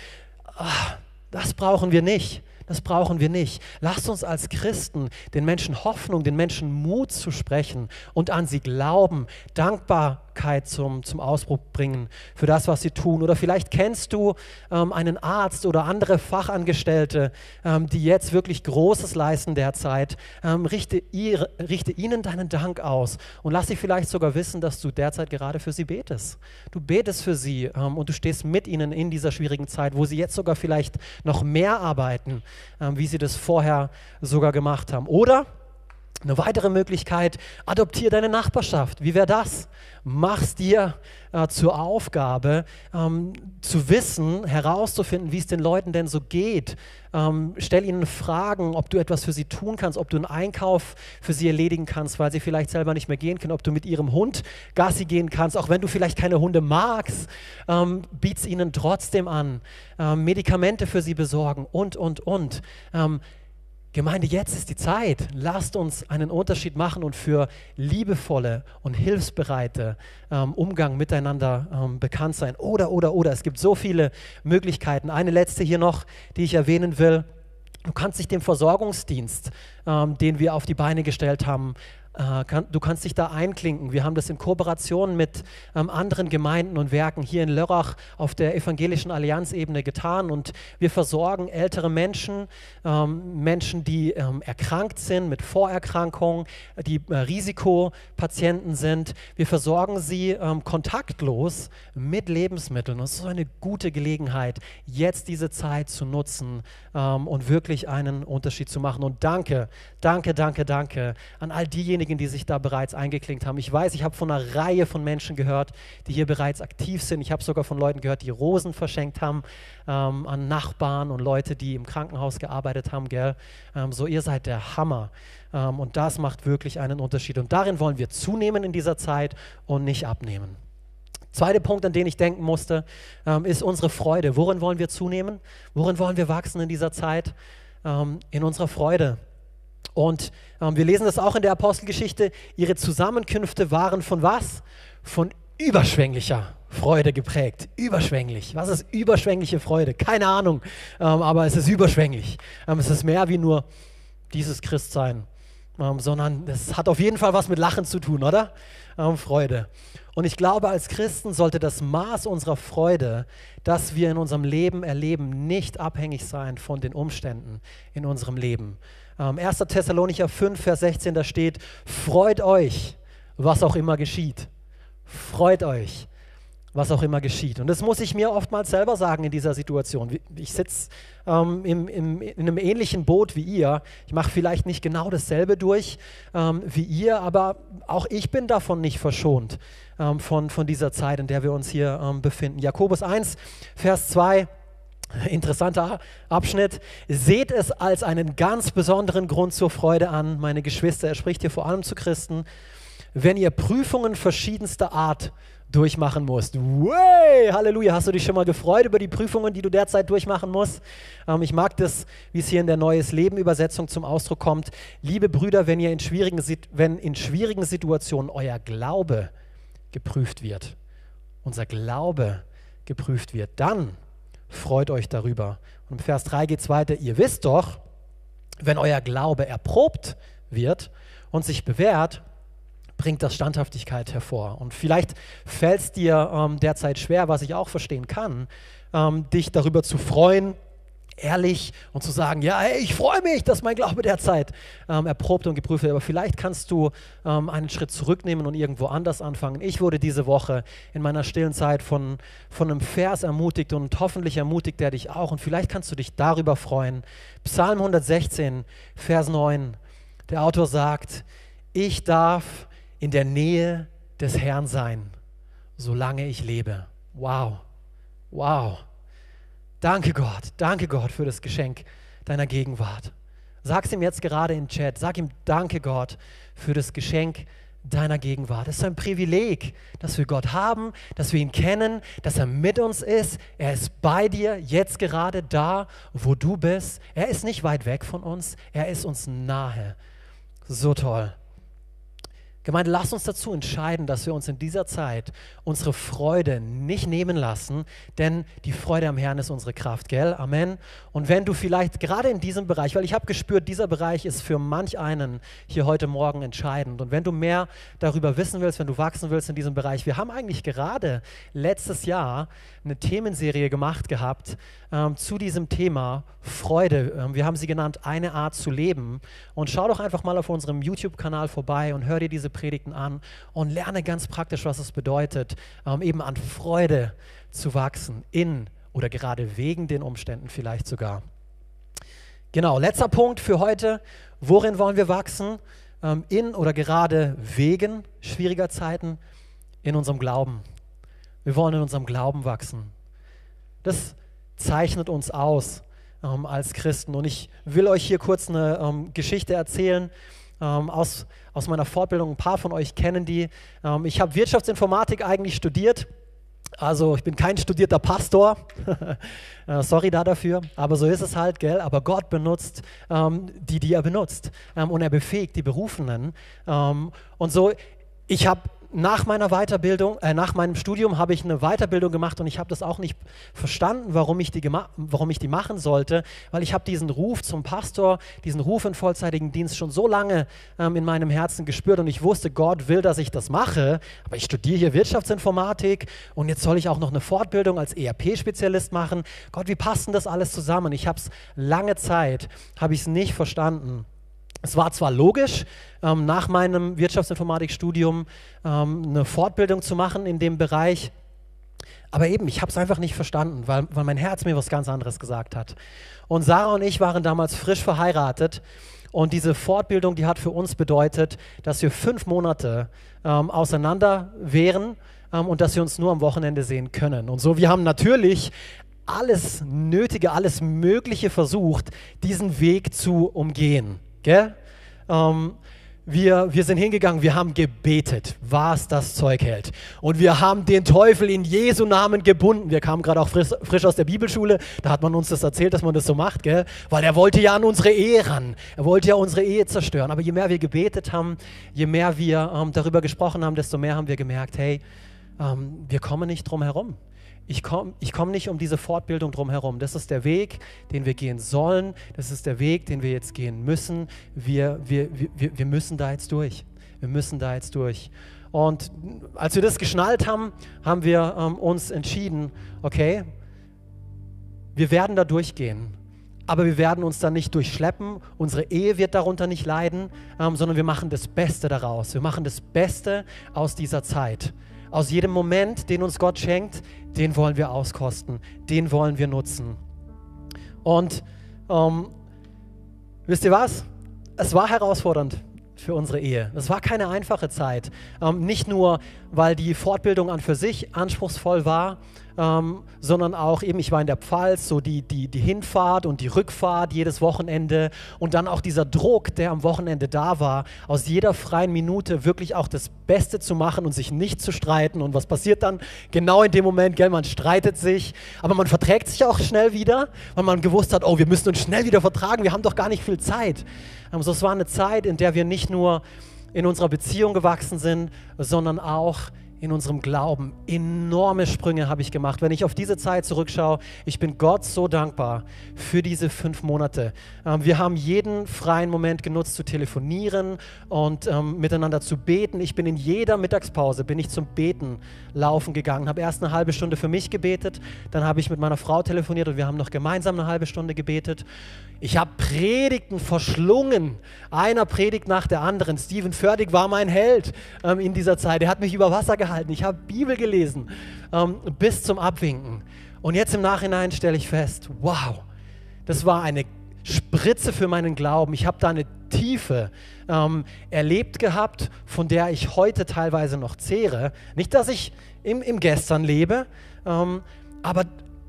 Ach, das brauchen wir nicht. Das brauchen wir nicht. Lasst uns als Christen den Menschen Hoffnung, den Menschen Mut zu sprechen und an sie glauben, Dankbarkeit zum, zum Ausbruch bringen für das, was sie tun. Oder vielleicht kennst du ähm, einen Arzt oder andere Fachangestellte, ähm, die jetzt wirklich Großes leisten derzeit. Ähm, richte, ihr, richte ihnen deinen Dank aus und lass sie vielleicht sogar wissen, dass du derzeit gerade für sie betest. Du betest für sie ähm, und du stehst mit ihnen in dieser schwierigen Zeit, wo sie jetzt sogar vielleicht noch mehr arbeiten ähm, wie sie das vorher sogar gemacht haben. Oder eine weitere Möglichkeit, adoptiere deine Nachbarschaft. Wie wäre das? Mach's dir äh, zur Aufgabe, ähm, zu wissen, herauszufinden, wie es den Leuten denn so geht. Ähm, stell ihnen Fragen, ob du etwas für sie tun kannst, ob du einen Einkauf für sie erledigen kannst, weil sie vielleicht selber nicht mehr gehen können, ob du mit ihrem Hund Gassi gehen kannst, auch wenn du vielleicht keine Hunde magst, ähm, biet's ihnen trotzdem an, ähm, Medikamente für sie besorgen und, und, und. Ähm, Gemeinde, jetzt ist die Zeit. Lasst uns einen Unterschied machen und für liebevolle und hilfsbereite ähm, Umgang miteinander ähm, bekannt sein. Oder, oder, oder. Es gibt so viele Möglichkeiten. Eine letzte hier noch, die ich erwähnen will. Du kannst dich dem Versorgungsdienst, ähm, den wir auf die Beine gestellt haben, kann, du kannst dich da einklinken. Wir haben das in Kooperation mit ähm, anderen Gemeinden und Werken hier in Lörrach auf der evangelischen Allianzebene getan und wir versorgen ältere Menschen, ähm, Menschen, die ähm, erkrankt sind mit Vorerkrankungen, die äh, Risikopatienten sind. Wir versorgen sie ähm, kontaktlos mit Lebensmitteln. Es ist eine gute Gelegenheit, jetzt diese Zeit zu nutzen ähm, und wirklich einen Unterschied zu machen. Und danke, danke, danke, danke an all diejenigen, diejenigen, die sich da bereits eingeklinkt haben. Ich weiß, ich habe von einer Reihe von Menschen gehört, die hier bereits aktiv sind. Ich habe sogar von Leuten gehört, die Rosen verschenkt haben ähm, an Nachbarn und Leute, die im Krankenhaus gearbeitet haben. Gell? Ähm, so, ihr seid der Hammer. Ähm, und das macht wirklich einen Unterschied. Und darin wollen wir zunehmen in dieser Zeit und nicht abnehmen. Zweiter Punkt, an den ich denken musste, ähm, ist unsere Freude. Worin wollen wir zunehmen? Worin wollen wir wachsen in dieser Zeit? Ähm, in unserer Freude. Und ähm, wir lesen das auch in der Apostelgeschichte. Ihre Zusammenkünfte waren von was? Von überschwänglicher Freude geprägt. Überschwänglich. Was ist überschwängliche Freude? Keine Ahnung, ähm, aber es ist überschwänglich. Ähm, es ist mehr wie nur dieses Christsein, ähm, sondern es hat auf jeden Fall was mit Lachen zu tun, oder? Ähm, Freude. Und ich glaube, als Christen sollte das Maß unserer Freude, das wir in unserem Leben erleben, nicht abhängig sein von den Umständen in unserem Leben. Ähm, 1. Thessalonicher 5, Vers 16, da steht, freut euch, was auch immer geschieht. Freut euch. was auch immer geschieht. Und das muss ich mir oftmals selber sagen in dieser Situation. Ich sitze ähm, in einem ähnlichen Boot wie ihr. Ich mache vielleicht nicht genau dasselbe durch ähm, wie ihr, aber auch ich bin davon nicht verschont, ähm, von, von dieser Zeit, in der wir uns hier ähm, befinden. Jakobus 1, Vers 2. Interessanter Abschnitt. Seht es als einen ganz besonderen Grund zur Freude an, meine Geschwister. Er spricht hier vor allem zu Christen. Wenn ihr Prüfungen verschiedenster Art durchmachen musst. Way, Halleluja. Hast du dich schon mal gefreut über die Prüfungen, die du derzeit durchmachen musst? Ähm, ich mag das, wie es hier in der Neues Leben Übersetzung zum Ausdruck kommt. Liebe Brüder, wenn ihr in schwierigen, wenn in schwierigen Situationen euer Glaube geprüft wird, unser Glaube geprüft wird, dann freut euch darüber. Und im Vers 3 geht es weiter. Ihr wisst doch, wenn euer Glaube erprobt wird und sich bewährt, bringt das Standhaftigkeit hervor. Und vielleicht fällt es dir ähm, derzeit schwer, was ich auch verstehen kann, ähm, dich darüber zu freuen, ehrlich und zu sagen, ja, hey, ich freue mich, dass mein Glaube derzeit ähm, erprobt und geprüft wird. Aber vielleicht kannst du ähm, einen Schritt zurücknehmen und irgendwo anders anfangen. Ich wurde diese Woche in meiner stillen Zeit von, von einem Vers ermutigt und hoffentlich ermutigt er dich auch. Und vielleicht kannst du dich darüber freuen. Psalm 116, Vers 9. Der Autor sagt, ich darf in der Nähe des Herrn sein, solange ich lebe. Wow, wow. Danke Gott, danke Gott für das Geschenk deiner Gegenwart. Sag es ihm jetzt gerade im Chat. Sag ihm Danke Gott für das Geschenk deiner Gegenwart. Es ist ein Privileg, dass wir Gott haben, dass wir ihn kennen, dass er mit uns ist. Er ist bei dir, jetzt gerade da, wo du bist. Er ist nicht weit weg von uns, er ist uns nahe. So toll. Gemeinde, lass uns dazu entscheiden, dass wir uns in dieser Zeit unsere Freude nicht nehmen lassen, denn die Freude am Herrn ist unsere Kraft, gell? Amen. Und wenn du vielleicht gerade in diesem Bereich, weil ich habe gespürt, dieser Bereich ist für manch einen hier heute Morgen entscheidend. Und wenn du mehr darüber wissen willst, wenn du wachsen willst in diesem Bereich, wir haben eigentlich gerade letztes Jahr eine Themenserie gemacht gehabt ähm, zu diesem Thema Freude. Ähm, wir haben sie genannt, eine Art zu leben. Und schau doch einfach mal auf unserem YouTube-Kanal vorbei und hör dir diese Predigten an und lerne ganz praktisch, was es bedeutet, ähm, eben an Freude zu wachsen, in oder gerade wegen den Umständen vielleicht sogar. Genau, letzter Punkt für heute. Worin wollen wir wachsen? Ähm, in oder gerade wegen schwieriger Zeiten? In unserem Glauben. Wir wollen in unserem Glauben wachsen. Das zeichnet uns aus ähm, als Christen. Und ich will euch hier kurz eine ähm, Geschichte erzählen ähm, aus, aus meiner Fortbildung. Ein paar von euch kennen die. Ähm, ich habe Wirtschaftsinformatik eigentlich studiert. Also ich bin kein studierter Pastor, *laughs* äh, sorry da dafür, aber so ist es halt, gell? Aber Gott benutzt ähm, die, die er benutzt ähm, und er befähigt die Berufenen. Ähm, und so, ich habe nach meiner Weiterbildung, äh, nach meinem Studium habe ich eine Weiterbildung gemacht und ich habe das auch nicht verstanden, warum ich die, warum ich die machen sollte, weil ich habe diesen Ruf zum Pastor, diesen Ruf in vollzeitigen Dienst schon so lange ähm, in meinem Herzen gespürt und ich wusste, Gott will, dass ich das mache, aber ich studiere hier Wirtschaftsinformatik und jetzt soll ich auch noch eine Fortbildung als ERP-Spezialist machen. Gott, wie passt denn das alles zusammen? Ich habe es lange Zeit, habe ich es nicht verstanden. Es war zwar logisch, ähm, nach meinem Wirtschaftsinformatikstudium ähm, eine Fortbildung zu machen in dem Bereich, aber eben, ich habe es einfach nicht verstanden, weil, weil mein Herz mir was ganz anderes gesagt hat. Und Sarah und ich waren damals frisch verheiratet und diese Fortbildung, die hat für uns bedeutet, dass wir fünf Monate ähm, auseinander wären ähm, und dass wir uns nur am Wochenende sehen können. Und so, wir haben natürlich alles Nötige, alles Mögliche versucht, diesen Weg zu umgehen. Gell? Ähm, wir, wir sind hingegangen, wir haben gebetet, was das Zeug hält. Und wir haben den Teufel in Jesu Namen gebunden. Wir kamen gerade auch frisch, frisch, aus der Bibelschule, da hat man uns das erzählt, dass man das so macht, gell? weil er wollte ja an unsere Ehe ran. Er wollte ja unsere Ehe zerstören. Aber je mehr wir gebetet haben, je mehr wir ähm, darüber gesprochen haben, desto mehr haben wir gemerkt, hey, ähm, wir kommen nicht drum herum ich komme ich komm nicht um diese Fortbildung drum herum. Das ist der Weg, den wir gehen sollen. Das ist der Weg, den wir jetzt gehen müssen. Wir, wir, wir, wir müssen da jetzt durch. Wir müssen da jetzt durch. Und als wir das geschnallt haben, haben wir ähm, uns entschieden, okay, wir werden da durchgehen. Aber wir werden uns da nicht durchschleppen. Unsere Ehe wird darunter nicht leiden, ähm, sondern wir machen das Beste daraus. Wir machen das Beste aus dieser Zeit Aus jedem Moment, den uns Gott schenkt, den wollen wir auskosten, den wollen wir nutzen. Und ähm, wisst ihr was? Es war herausfordernd für unsere Ehe. Es war keine einfache Zeit. Ähm, nicht nur, weil die Fortbildung an für sich anspruchsvoll war, ähm, sondern auch eben, ich war in der Pfalz, so die, die, die Hinfahrt und die Rückfahrt jedes Wochenende und dann auch dieser Druck, der am Wochenende da war, aus jeder freien Minute wirklich auch das Beste zu machen und sich nicht zu streiten. Und was passiert dann? Genau in dem Moment, gell, man streitet sich, aber man verträgt sich auch schnell wieder, weil man gewusst hat, oh, wir müssen uns schnell wieder vertragen, wir haben doch gar nicht viel Zeit. Also es war eine Zeit, in der wir nicht nur in unserer Beziehung gewachsen sind, sondern auch in unserem Glauben. Enorme Sprünge habe ich gemacht. Wenn ich auf diese Zeit zurückschaue, ich bin Gott so dankbar für diese fünf Monate. Ähm, wir haben jeden freien Moment genutzt zu telefonieren und ähm, miteinander zu beten. Ich bin in jeder Mittagspause bin ich zum Beten laufen gegangen, habe erst eine halbe Stunde für mich gebetet, dann habe ich mit meiner Frau telefoniert und wir haben noch gemeinsam eine halbe Stunde gebetet. Ich habe Predigten verschlungen, einer Predigt nach der anderen. Stephen Fördig war mein Held ähm, in dieser Zeit. Er hat mich über Wasser gehalten. Ich habe Bibel gelesen ähm, bis zum Abwinken. Und jetzt im Nachhinein stelle ich fest, wow, das war eine Spritze für meinen Glauben. Ich habe da eine Tiefe ähm, erlebt gehabt, von der ich heute teilweise noch zehre. Nicht, dass ich im, im Gestern lebe, ähm, aber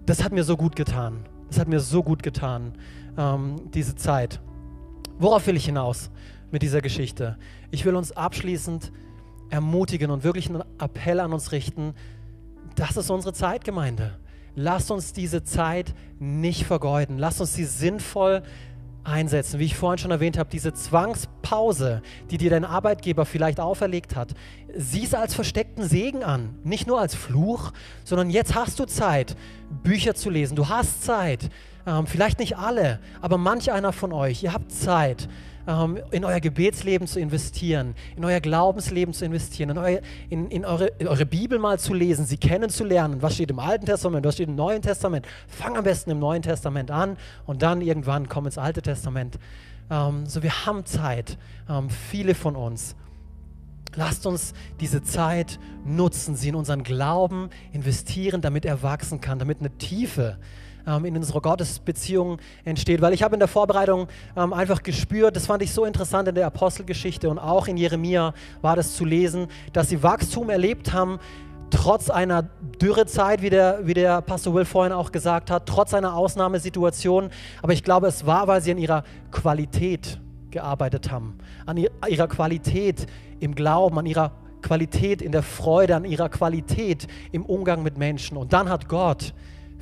das hat mir so gut getan. Das hat mir so gut getan ähm, diese Zeit. Worauf will ich hinaus mit dieser Geschichte? Ich will uns abschließend ermutigen und wirklich einen Appell an uns richten. Das ist unsere Zeit, Gemeinde. Lasst uns diese Zeit nicht vergeuden. Lasst uns sie sinnvoll einsetzen. Wie ich vorhin schon erwähnt habe, diese Zwangspause, die dir dein Arbeitgeber vielleicht auferlegt hat, sieh es als versteckten Segen an. Nicht nur als Fluch, sondern jetzt hast du Zeit, Bücher zu lesen. Du hast Zeit, ähm, vielleicht nicht alle, aber manch einer von euch, ihr habt Zeit, ähm, in euer Gebetsleben zu investieren, in euer Glaubensleben zu investieren, in, euer, in, in, eure, in eure Bibel mal zu lesen, sie kennenzulernen. Was steht im Alten Testament, was steht im Neuen Testament? Fang am besten im Neuen Testament an und dann irgendwann komm ins Alte Testament. Ähm, so, wir haben Zeit, ähm, viele von uns. Lasst uns diese Zeit nutzen, sie in unseren Glauben investieren, damit er wachsen kann, damit eine Tiefe ähm, in unserer Gottesbeziehung entsteht. Weil ich habe in der Vorbereitung ähm, einfach gespürt, das fand ich so interessant in der Apostelgeschichte und auch in Jeremia war das zu lesen, dass sie Wachstum erlebt haben, trotz einer Dürrezeit, wie der, wie der Pastor Will vorhin auch gesagt hat, trotz einer Ausnahmesituation. Aber ich glaube, es war, weil sie an ihrer Qualität gearbeitet haben, an ihrer Qualität im Glauben, an ihrer Qualität in der Freude, an ihrer Qualität im Umgang mit Menschen. Und dann hat Gott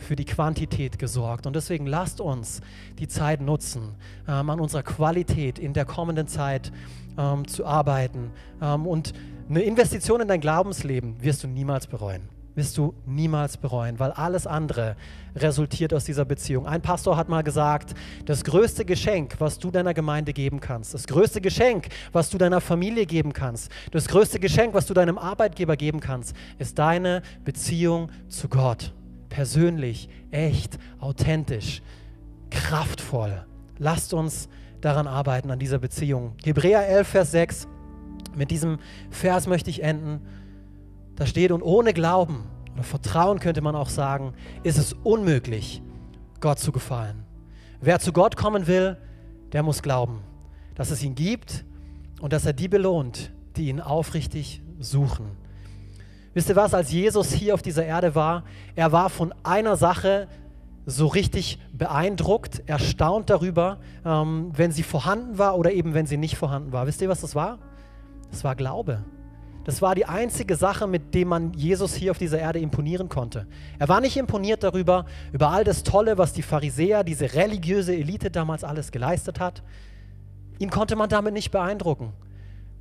für die Quantität gesorgt. Und deswegen lasst uns die Zeit nutzen, ähm, an unserer Qualität in der kommenden Zeit ähm, zu arbeiten. Ähm, und eine Investition in dein Glaubensleben wirst du niemals bereuen. Wirst du niemals bereuen, weil alles andere resultiert aus dieser Beziehung. Ein Pastor hat mal gesagt, das größte Geschenk, was du deiner Gemeinde geben kannst, das größte Geschenk, was du deiner Familie geben kannst, das größte Geschenk, was du deinem Arbeitgeber geben kannst, ist deine Beziehung zu Gott persönlich, echt, authentisch, kraftvoll. Lasst uns daran arbeiten, an dieser Beziehung. Hebräer 11, Vers 6. Mit diesem Vers möchte ich enden. Da steht, und ohne Glauben oder Vertrauen könnte man auch sagen, ist es unmöglich, Gott zu gefallen. Wer zu Gott kommen will, der muss glauben, dass es ihn gibt und dass er die belohnt, die ihn aufrichtig suchen. Wisst ihr was, als Jesus hier auf dieser Erde war, er war von einer Sache so richtig beeindruckt, erstaunt darüber, ähm, wenn sie vorhanden war oder eben wenn sie nicht vorhanden war. Wisst ihr, was das war? Das war Glaube. Das war die einzige Sache, mit dem man Jesus hier auf dieser Erde imponieren konnte. Er war nicht imponiert darüber, über all das Tolle, was die Pharisäer, diese religiöse Elite damals alles geleistet hat. Ihn konnte man damit nicht beeindrucken,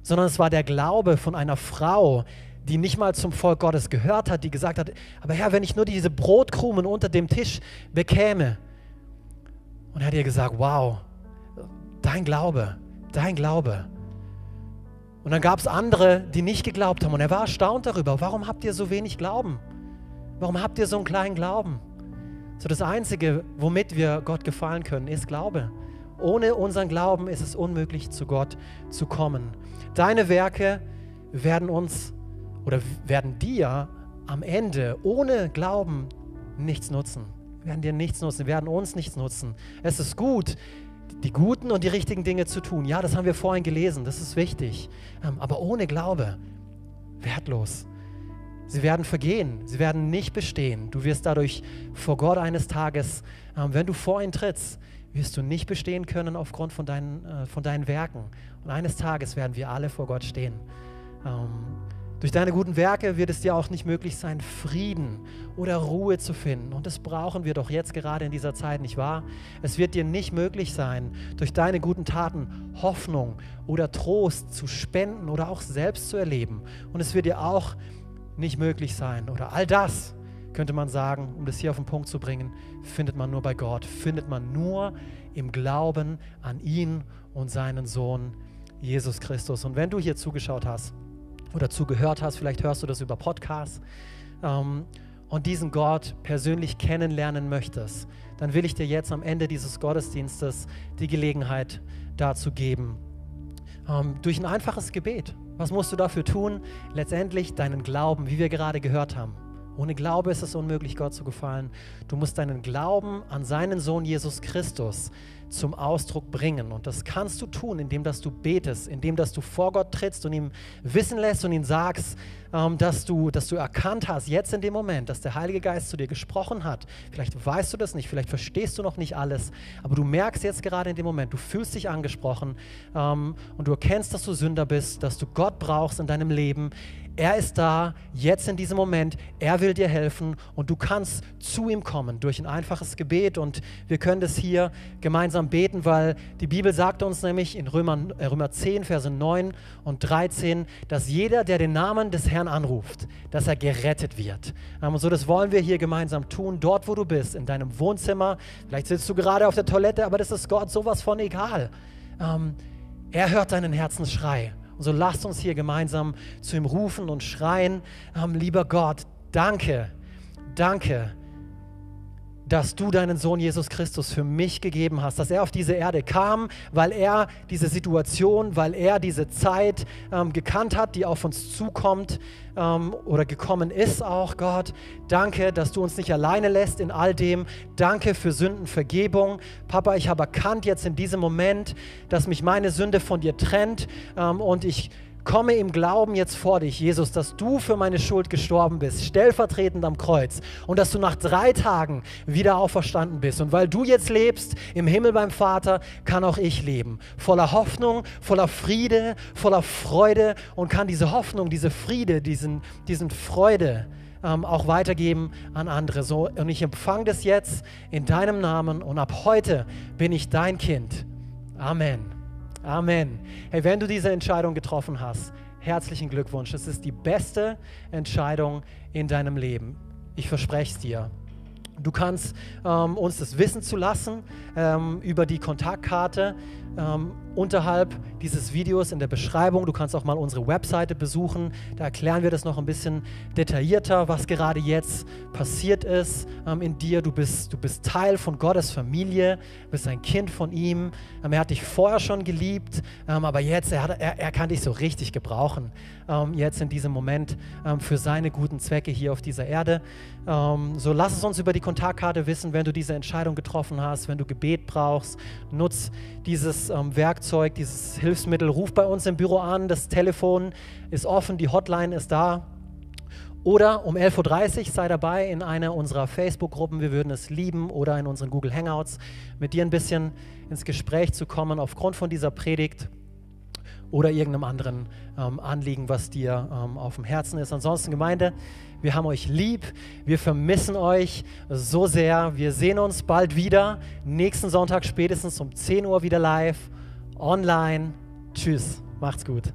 sondern es war der Glaube von einer Frau, die nicht mal zum Volk Gottes gehört hat, die gesagt hat, aber Herr, wenn ich nur diese Brotkrumen unter dem Tisch bekäme. Und er hat ihr gesagt, wow, dein Glaube, dein Glaube. Und dann gab es andere, die nicht geglaubt haben. Und er war erstaunt darüber, warum habt ihr so wenig Glauben? Warum habt ihr so einen kleinen Glauben? So das Einzige, womit wir Gott gefallen können, ist Glaube. Ohne unseren Glauben ist es unmöglich, zu Gott zu kommen. Deine Werke werden uns oder werden dir am Ende ohne Glauben nichts nutzen. Werden dir nichts nutzen, werden uns nichts nutzen. Es ist gut, die guten und die richtigen Dinge zu tun. Ja, das haben wir vorhin gelesen, das ist wichtig. Ähm, aber ohne Glaube, wertlos. Sie werden vergehen, sie werden nicht bestehen. Du wirst dadurch vor Gott eines Tages, ähm, wenn du vor ihn trittst, wirst du nicht bestehen können aufgrund von deinen, äh, von deinen Werken. Und eines Tages werden wir alle vor Gott stehen. Durch deine guten Werke wird es dir auch nicht möglich sein, Frieden oder Ruhe zu finden. Und das brauchen wir doch jetzt gerade in dieser Zeit, nicht wahr? Es wird dir nicht möglich sein, durch deine guten Taten Hoffnung oder Trost zu spenden oder auch selbst zu erleben. Und es wird dir auch nicht möglich sein oder all das, könnte man sagen, um das hier auf den Punkt zu bringen, findet man nur bei Gott, findet man nur im Glauben an ihn und seinen Sohn Jesus Christus. Und wenn du hier zugeschaut hast, oder zugehört hast, vielleicht hörst du das über Podcasts ähm, und diesen Gott persönlich kennenlernen möchtest, dann will ich dir jetzt am Ende dieses Gottesdienstes die Gelegenheit dazu geben. Ähm, durch ein einfaches Gebet. Was musst du dafür tun? Letztendlich deinen Glauben, wie wir gerade gehört haben. Ohne Glaube ist es unmöglich, Gott zu gefallen. Du musst deinen Glauben an seinen Sohn Jesus Christus zum Ausdruck bringen. Und das kannst du tun, indem dass du betest, indem dass du vor Gott trittst und ihm wissen lässt und ihm sagst, ähm, dass, du, dass du erkannt hast, jetzt in dem Moment, dass der Heilige Geist zu dir gesprochen hat. Vielleicht weißt du das nicht, vielleicht verstehst du noch nicht alles, aber du merkst jetzt gerade in dem Moment, du fühlst dich angesprochen ähm, und du erkennst, dass du Sünder bist, dass du Gott brauchst in deinem Leben. Er ist da, jetzt in diesem Moment. Er will dir helfen und du kannst zu ihm kommen durch ein einfaches Gebet. Und wir können das hier gemeinsam beten, weil die Bibel sagt uns nämlich in Römer, äh, Römer 10, Verse 9 und 13, dass jeder, der den Namen des Herrn anruft, dass er gerettet wird. Und so das wollen wir hier gemeinsam tun, dort wo du bist, in deinem Wohnzimmer. Vielleicht sitzt du gerade auf der Toilette, aber das ist Gott sowas von egal. Ähm, er hört deinen Herzensschrei. Und so lasst uns hier gemeinsam zu ihm rufen und schreien, ähm, lieber Gott, danke, danke, dass du deinen Sohn Jesus Christus für mich gegeben hast, dass er auf diese Erde kam, weil er diese Situation, weil er diese Zeit ähm, gekannt hat, die auf uns zukommt ähm, oder gekommen ist auch, Gott. Danke, dass du uns nicht alleine lässt in all dem. Danke für Sündenvergebung. Papa, ich habe erkannt jetzt in diesem Moment, dass mich meine Sünde von dir trennt ähm, und ich komme im Glauben jetzt vor dich, Jesus, dass du für meine Schuld gestorben bist, stellvertretend am Kreuz und dass du nach drei Tagen wieder auferstanden bist. Und weil du jetzt lebst im Himmel beim Vater, kann auch ich leben. Voller Hoffnung, voller Friede, voller Freude und kann diese Hoffnung, diese Friede, diesen, diesen Freude ähm, auch weitergeben an andere. So, und ich empfange das jetzt in deinem Namen und ab heute bin ich dein Kind. Amen. Amen. Hey, wenn du diese Entscheidung getroffen hast, herzlichen Glückwunsch. Es ist die beste Entscheidung in deinem Leben. Ich verspreche es dir. Du kannst ähm, uns das wissen zu lassen ähm, über die Kontaktkarte ähm, unterhalb dieses Videos in der Beschreibung. Du kannst auch mal unsere Webseite besuchen. Da erklären wir das noch ein bisschen detaillierter, was gerade jetzt passiert ist ähm, in dir. Du bist, du bist Teil von Gottes Familie, bist ein Kind von ihm. Ähm, er hat dich vorher schon geliebt, ähm, aber jetzt, er, hat, er, er, kann dich so richtig gebrauchen. Ähm, jetzt in diesem Moment ähm, für seine guten Zwecke hier auf dieser Erde. so lass es uns über die Kontaktkarte wissen, wenn du diese Entscheidung getroffen hast, wenn du Gebet brauchst. Nutz dieses Werkzeug Werkzeug, dieses Hilfsmittel. Ruf bei uns im Büro an, das Telefon ist offen, die Hotline ist da. Oder um 11.30 Uhr sei dabei in einer unserer Facebook-Gruppen, wir würden es lieben, oder in unseren Google Hangouts, mit dir ein bisschen ins Gespräch zu kommen aufgrund von dieser Predigt oder irgendeinem anderen ähm, Anliegen, was dir ähm, auf dem Herzen ist. Ansonsten Gemeinde, wir haben euch lieb, wir vermissen euch so sehr. Wir sehen uns bald wieder, nächsten Sonntag spätestens um 10 Uhr wieder live online. Tschüss, macht's gut.